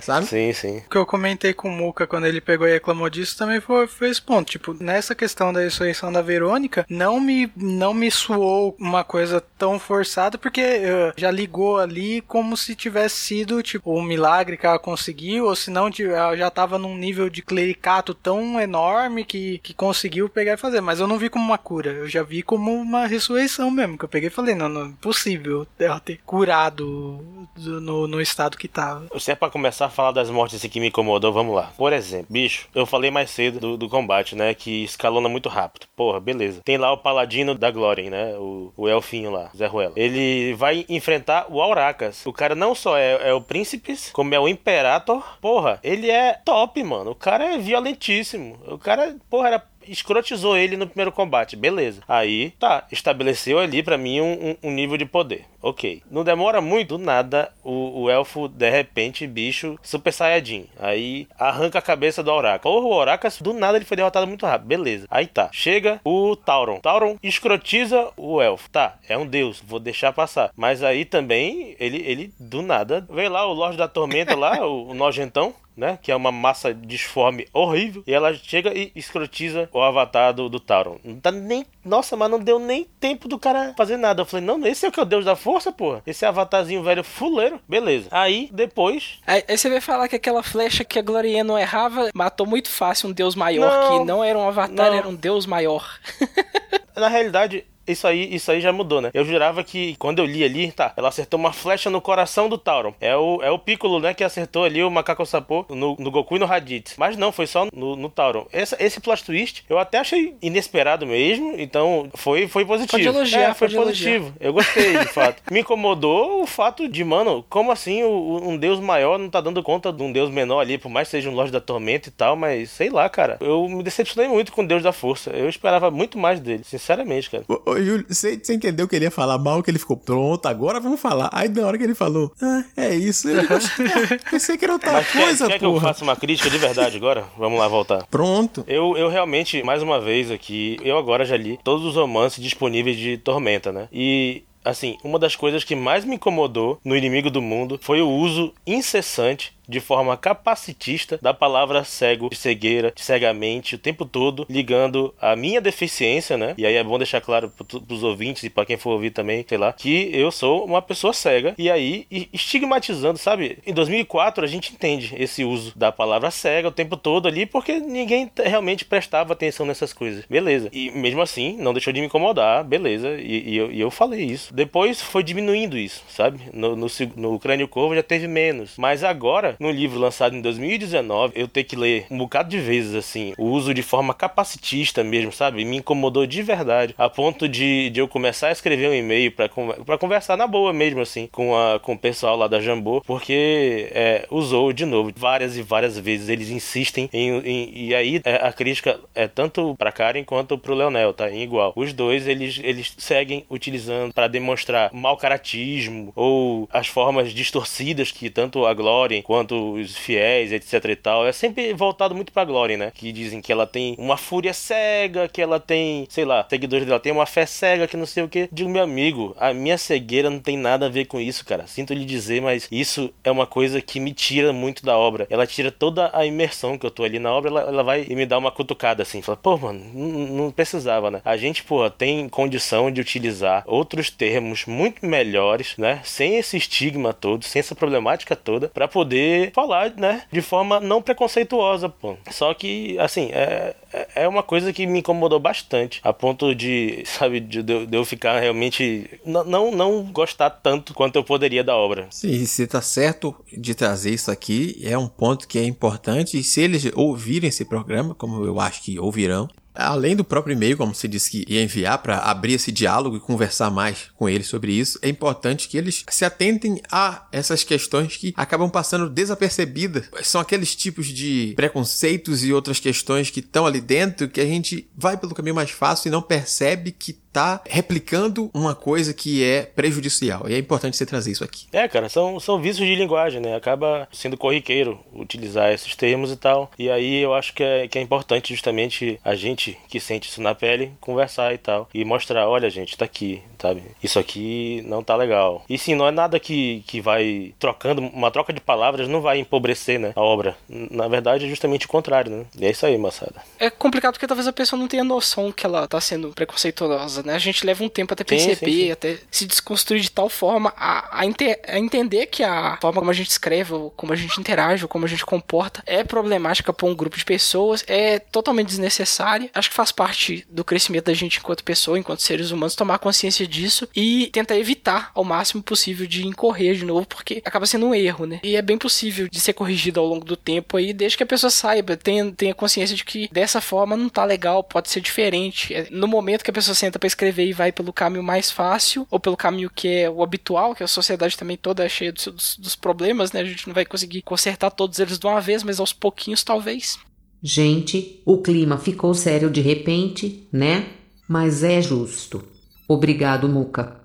Sabe? sim, sim. O que eu comentei com o Muka quando ele pegou e reclamou disso também foi, foi esse ponto. Tipo, nessa questão da ressurreição da Verônica, não me, não me soou uma coisa tão forçada, porque eh, já ligou ali como se tivesse sido, tipo, um milagre que ela conseguiu, ou senão ela já tava num nível de clericato tão enorme que, que conseguiu pegar e fazer. Mas eu não vi como uma cura, eu já vi como uma ressurreição mesmo. Que eu peguei e falei: não, não é possível ela ter curado no, no estado que tava. Se é pra começar a falar das mortes assim, que me incomodou, vamos lá. Por exemplo, bicho, eu falei mais cedo do, do combate, né? Que escalona muito rápido. Porra, beleza. Tem lá o paladino da Glória, né? O, o elfinho lá, Zé Ruela. Ele vai enfrentar o Auracas. O cara não só é, é o príncipe, como é o Imperator. Porra, ele é top, mano. O cara é violentíssimo. O cara, porra, era escrotizou ele no primeiro combate, beleza. Aí, tá, estabeleceu ali para mim um, um, nível de poder. Ok. Não demora muito, nada, o, o, elfo, de repente, bicho, super saiyajin. Aí arranca a cabeça do Auraka. Ou o Auraka, do nada, ele foi derrotado muito rápido. Beleza. Aí tá. Chega o Tauron. Tauron escrotiza o elfo. Tá, é um deus, vou deixar passar. Mas aí também, ele, ele do nada, vem lá o Lorde da Tormenta lá, o, o nojentão né? Que é uma massa disforme horrível. E ela chega e escrotiza o avatar do, do Tauron. Não tá nem. Nossa, mas não deu nem tempo do cara fazer nada. Eu falei, não, esse é o que é o Deus da Força, porra. Esse avatarzinho velho fuleiro. Beleza. Aí, depois. Aí, aí, você vai falar que aquela flecha que a Gloriana não errava matou muito fácil um Deus maior, não, que não era um avatar, não. era um Deus maior. Na realidade, isso aí, isso aí já mudou, né? Eu jurava que quando eu li ali, tá, ela acertou uma flecha no coração do Tauron. É o, é o Piccolo, né, que acertou ali o Macaco Sapô no, no Goku e no Raditz. Mas não, foi só no, no Tauron. Essa, esse plot twist eu até achei inesperado mesmo, então foi, foi positivo. Pode elogiar, é, foi pode positivo. Elogiar. Eu gostei, de fato. Me incomodou o fato de, mano, como assim o, um deus maior não tá dando conta de um deus menor ali, por mais que seja um Lorde da Tormenta e tal, mas sei lá, cara. Eu me decepcionei muito com o Deus da Força. Eu esperava muito mais dele, sinceramente, cara. Ô, ô Júlio, você entendeu que ele ia falar mal, que ele ficou pronto, agora vamos falar. Aí na hora que ele falou, ah, é isso, eu pensei que era outra Mas coisa, quer, quer que eu faça uma crítica de verdade agora? Vamos lá voltar. Pronto. Eu, eu realmente, mais uma vez aqui, eu agora já li todos os romances disponíveis de Tormenta, né? E assim, uma das coisas que mais me incomodou no Inimigo do Mundo foi o uso incessante de forma capacitista da palavra cego, de cegueira, de cegamente, o tempo todo, ligando a minha deficiência, né? E aí é bom deixar claro pros ouvintes e para quem for ouvir também, sei lá, que eu sou uma pessoa cega. E aí, estigmatizando, sabe? Em 2004 a gente entende esse uso da palavra cega o tempo todo ali, porque ninguém realmente prestava atenção nessas coisas. Beleza. E mesmo assim, não deixou de me incomodar, beleza. E, e, eu, e eu, falei isso. Depois foi diminuindo isso, sabe? No, no, no Crânio Corvo já teve menos. Mas agora, no livro lançado em 2019, eu ter que ler um bocado de vezes, assim, o uso de forma capacitista mesmo, sabe? Me incomodou de verdade, a ponto de, de eu começar a escrever um e-mail para conversar na boa mesmo, assim, com, a, com o pessoal lá da Jambô, porque é, usou de novo várias e várias vezes. Eles insistem em. em e aí é, a crítica é tanto pra Karen quanto pro Leonel, tá? Igual. Os dois, eles, eles seguem utilizando para demonstrar mau caratismo ou as formas distorcidas que tanto a Glória quanto quanto os fiéis, etc e tal, é sempre voltado muito pra Glória, né? Que dizem que ela tem uma fúria cega, que ela tem, sei lá, seguidores dela tem uma fé cega, que não sei o que. Digo, meu amigo, a minha cegueira não tem nada a ver com isso, cara. Sinto lhe dizer, mas isso é uma coisa que me tira muito da obra. Ela tira toda a imersão que eu tô ali na obra, ela, ela vai e me dá uma cutucada assim. Fala, pô, mano, não, não precisava, né? A gente, pô, tem condição de utilizar outros termos muito melhores, né? Sem esse estigma todo, sem essa problemática toda, para poder falar, né, de forma não preconceituosa, pô. Só que, assim, é, é uma coisa que me incomodou bastante, a ponto de, sabe, de, de eu ficar realmente não, não gostar tanto quanto eu poderia da obra. Sim, você tá certo de trazer isso aqui, é um ponto que é importante, e se eles ouvirem esse programa, como eu acho que ouvirão, Além do próprio e-mail, como você disse que ia enviar para abrir esse diálogo e conversar mais com eles sobre isso, é importante que eles se atentem a essas questões que acabam passando desapercebidas. São aqueles tipos de preconceitos e outras questões que estão ali dentro que a gente vai pelo caminho mais fácil e não percebe que tá replicando uma coisa que é prejudicial. E é importante você trazer isso aqui. É, cara, são, são vícios de linguagem, né? Acaba sendo corriqueiro utilizar esses termos e tal. E aí eu acho que é, que é importante justamente a gente que sente isso na pele conversar e tal. E mostrar, olha, gente, tá aqui, sabe? Isso aqui não tá legal. E sim, não é nada que, que vai trocando, uma troca de palavras não vai empobrecer, né? A obra. Na verdade, é justamente o contrário, né? E é isso aí, moçada. É complicado porque talvez a pessoa não tenha noção que ela tá sendo preconceituosa dolorosa, né? A gente leva um tempo até perceber, sim, sim, sim. até se desconstruir de tal forma a, a, a, entender que a forma como a gente escreve, ou como a gente interage, ou como a gente comporta é problemática para um grupo de pessoas, é totalmente desnecessária. Acho que faz parte do crescimento da gente enquanto pessoa, enquanto seres humanos, tomar consciência disso e tentar evitar ao máximo possível de incorrer de novo, porque acaba sendo um erro, né? E é bem possível de ser corrigido ao longo do tempo aí, desde que a pessoa saiba, tenha, tenha consciência de que dessa forma não tá legal, pode ser diferente. É, no momento que a pessoa senta para escrever e vai pelo caminho mais fácil, ou pelo caminho que é o habitual, que a sociedade também toda é cheia dos, dos, dos problemas, né? A gente não vai conseguir consertar todos eles de uma vez, mas aos pouquinhos talvez. Gente, o clima ficou sério de repente, né? Mas é justo. Obrigado, Muca.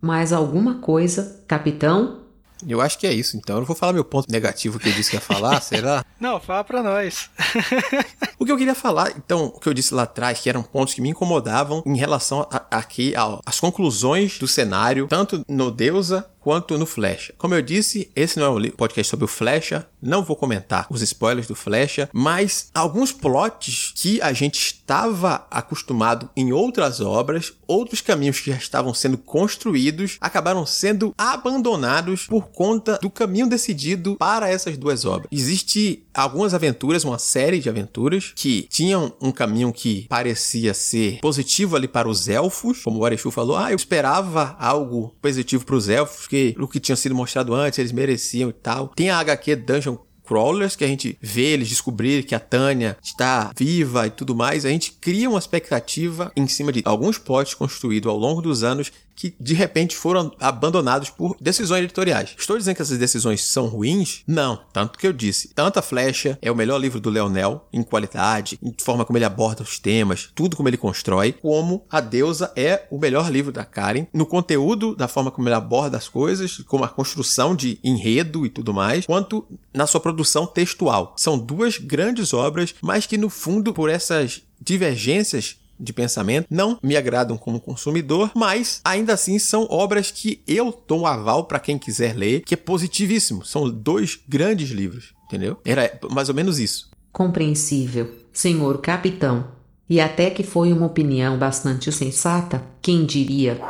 Mais alguma coisa, capitão? Eu acho que é isso, então. Eu não vou falar meu ponto negativo que eu disse que ia falar, será? Não, fala pra nós. o que eu queria falar, então, o que eu disse lá atrás, que eram pontos que me incomodavam em relação aqui às conclusões do cenário, tanto no Deusa quanto no Flecha. Como eu disse, esse não é um podcast sobre o Flecha, não vou comentar os spoilers do Flecha, mas alguns plots que a gente estava acostumado em outras obras, outros caminhos que já estavam sendo construídos, acabaram sendo abandonados por conta do caminho decidido para essas duas obras. Existe algumas aventuras, uma série de aventuras que tinham um caminho que parecia ser positivo ali para os elfos, como o Arechu falou, ah, eu esperava algo positivo para os elfos, que o que tinha sido mostrado antes eles mereciam e tal. Tem a HQ Dungeon Crawlers, que a gente vê eles descobrir que a Tânia está viva e tudo mais, a gente cria uma expectativa em cima de alguns plots construídos ao longo dos anos que de repente foram abandonados por decisões editoriais. Estou dizendo que essas decisões são ruins? Não, tanto que eu disse. Tanto a Flecha é o melhor livro do Leonel em qualidade, em forma como ele aborda os temas, tudo como ele constrói, como a Deusa é o melhor livro da Karen no conteúdo, da forma como ele aborda as coisas, como a construção de enredo e tudo mais, quanto na sua produção textual. São duas grandes obras, mas que no fundo por essas divergências de pensamento não me agradam como consumidor, mas ainda assim são obras que eu dou um aval para quem quiser ler, que é positivíssimo. São dois grandes livros, entendeu? Era mais ou menos isso. Compreensível, senhor capitão. E até que foi uma opinião bastante sensata, quem diria?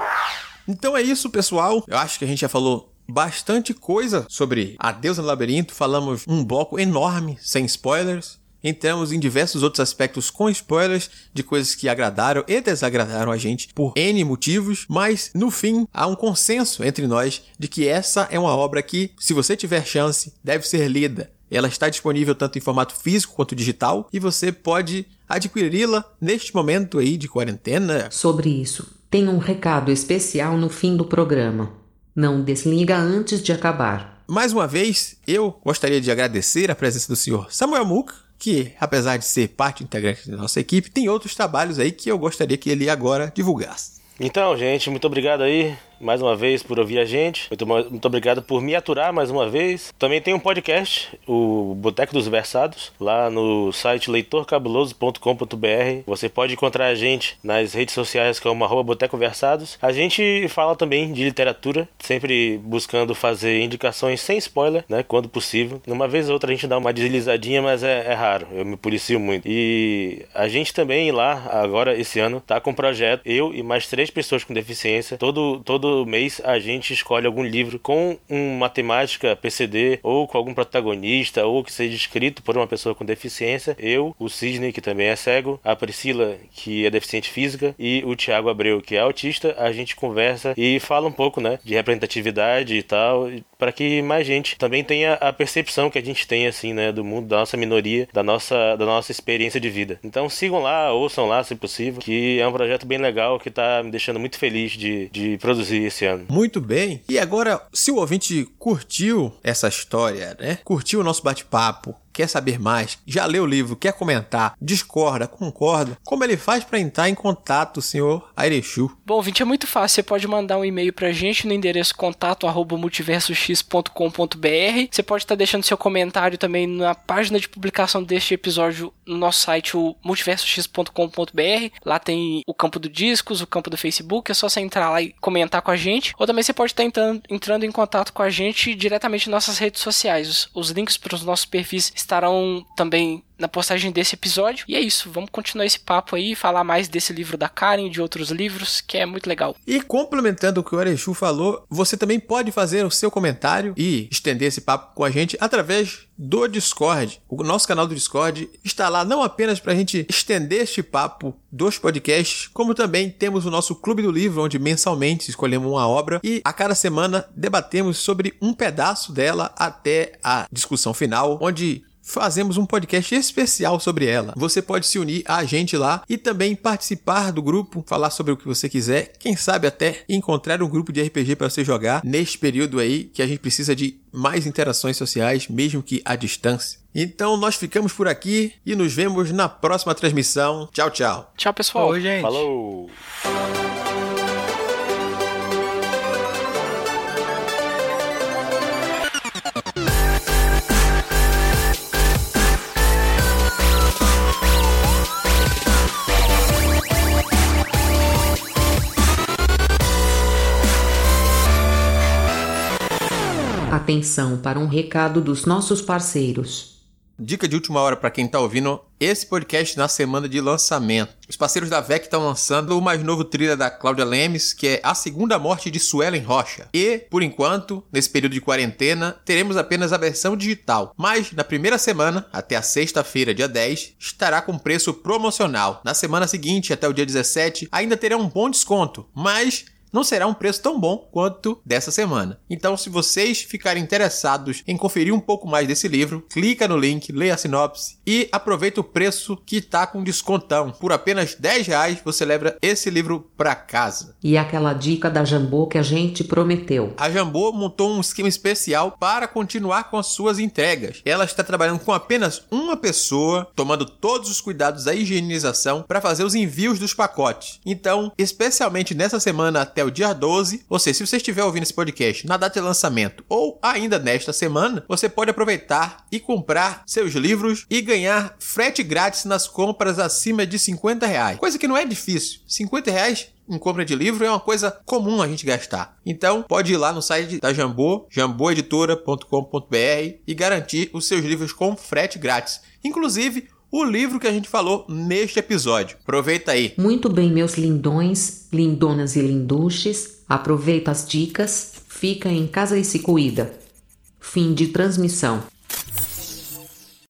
Então é isso, pessoal. Eu acho que a gente já falou bastante coisa sobre A Deusa no Labirinto. Falamos um bloco enorme, sem spoilers. Entramos em diversos outros aspectos com spoilers de coisas que agradaram e desagradaram a gente por N motivos, mas no fim há um consenso entre nós de que essa é uma obra que, se você tiver chance, deve ser lida. Ela está disponível tanto em formato físico quanto digital e você pode adquiri-la neste momento aí de quarentena. Sobre isso, tem um recado especial no fim do programa. Não desliga antes de acabar. Mais uma vez, eu gostaria de agradecer a presença do senhor Samuel Muka, que, apesar de ser parte integrante da nossa equipe, tem outros trabalhos aí que eu gostaria que ele agora divulgasse. Então, gente, muito obrigado aí mais uma vez por ouvir a gente. Muito, muito obrigado por me aturar mais uma vez. Também tem um podcast, o Boteco dos Versados, lá no site leitorcabuloso.com.br. Você pode encontrar a gente nas redes sociais como arroba Boteco Versados. A gente fala também de literatura, sempre buscando fazer indicações sem spoiler, né? Quando possível. Uma vez ou outra a gente dá uma deslizadinha, mas é, é raro. Eu me policio muito. E a gente também lá, agora esse ano, tá com um projeto, eu e mais três pessoas com deficiência, todo, todo todo mês a gente escolhe algum livro com uma temática PCD ou com algum protagonista ou que seja escrito por uma pessoa com deficiência. Eu, o Cisne, que também é cego, a Priscila, que é deficiente física, e o Tiago Abreu, que é autista. A gente conversa e fala um pouco, né, de representatividade e tal, para que mais gente também tenha a percepção que a gente tem assim, né, do mundo da nossa minoria, da nossa da nossa experiência de vida. Então sigam lá, ouçam lá se possível, que é um projeto bem legal que tá me deixando muito feliz de, de produzir esse ano. Muito bem. E agora, se o ouvinte curtiu essa história, né? Curtiu o nosso bate-papo, quer saber mais, já leu o livro, quer comentar, discorda, concorda, como ele faz para entrar em contato, senhor Airechu? Bom, Vinte, é muito fácil. Você pode mandar um e-mail pra gente no endereço contato@multiversox.com.br. Você pode estar tá deixando seu comentário também na página de publicação deste episódio no nosso site, o multiversox.com.br. Lá tem o campo do discos, o campo do Facebook, é só você entrar lá e comentar com a gente. Ou também você pode estar tá entrando, entrando em contato com a gente diretamente em nossas redes sociais. Os, os links para os nossos perfis estarão também na postagem desse episódio. E é isso, vamos continuar esse papo aí, falar mais desse livro da Karen de outros livros, que é muito legal. E complementando o que o Arechu falou, você também pode fazer o seu comentário e estender esse papo com a gente através do Discord. O nosso canal do Discord está lá não apenas para a gente estender este papo dos podcasts, como também temos o nosso Clube do Livro, onde mensalmente escolhemos uma obra e a cada semana debatemos sobre um pedaço dela até a discussão final, onde fazemos um podcast especial sobre ela. Você pode se unir a gente lá e também participar do grupo, falar sobre o que você quiser, quem sabe até encontrar um grupo de RPG para você jogar neste período aí que a gente precisa de mais interações sociais, mesmo que à distância. Então nós ficamos por aqui e nos vemos na próxima transmissão. Tchau, tchau. Tchau, pessoal. Oi, gente. Falou! Atenção para um recado dos nossos parceiros. Dica de última hora para quem está ouvindo esse podcast na semana de lançamento. Os parceiros da VEC estão lançando o mais novo thriller da Cláudia Lemes, que é A Segunda Morte de Suelen Rocha. E, por enquanto, nesse período de quarentena, teremos apenas a versão digital. Mas, na primeira semana, até a sexta-feira, dia 10, estará com preço promocional. Na semana seguinte, até o dia 17, ainda terá um bom desconto, mas não será um preço tão bom quanto dessa semana. Então, se vocês ficarem interessados em conferir um pouco mais desse livro, clica no link, leia a sinopse e aproveita o preço que está com descontão. Por apenas 10 reais você leva esse livro para casa. E aquela dica da Jambô que a gente prometeu. A Jambô montou um esquema especial para continuar com as suas entregas. Ela está trabalhando com apenas uma pessoa, tomando todos os cuidados da higienização para fazer os envios dos pacotes. Então, especialmente nessa semana até o dia 12, ou seja, se você estiver ouvindo esse podcast na data de lançamento ou ainda nesta semana, você pode aproveitar e comprar seus livros e ganhar frete grátis nas compras acima de 50 reais. Coisa que não é difícil. 50 reais em compra de livro é uma coisa comum a gente gastar. Então, pode ir lá no site da Jambô, jamboeditora.com.br e garantir os seus livros com frete grátis. Inclusive, o livro que a gente falou neste episódio. Aproveita aí. Muito bem, meus lindões, lindonas e linduches. Aproveita as dicas, fica em casa e se cuida. Fim de transmissão.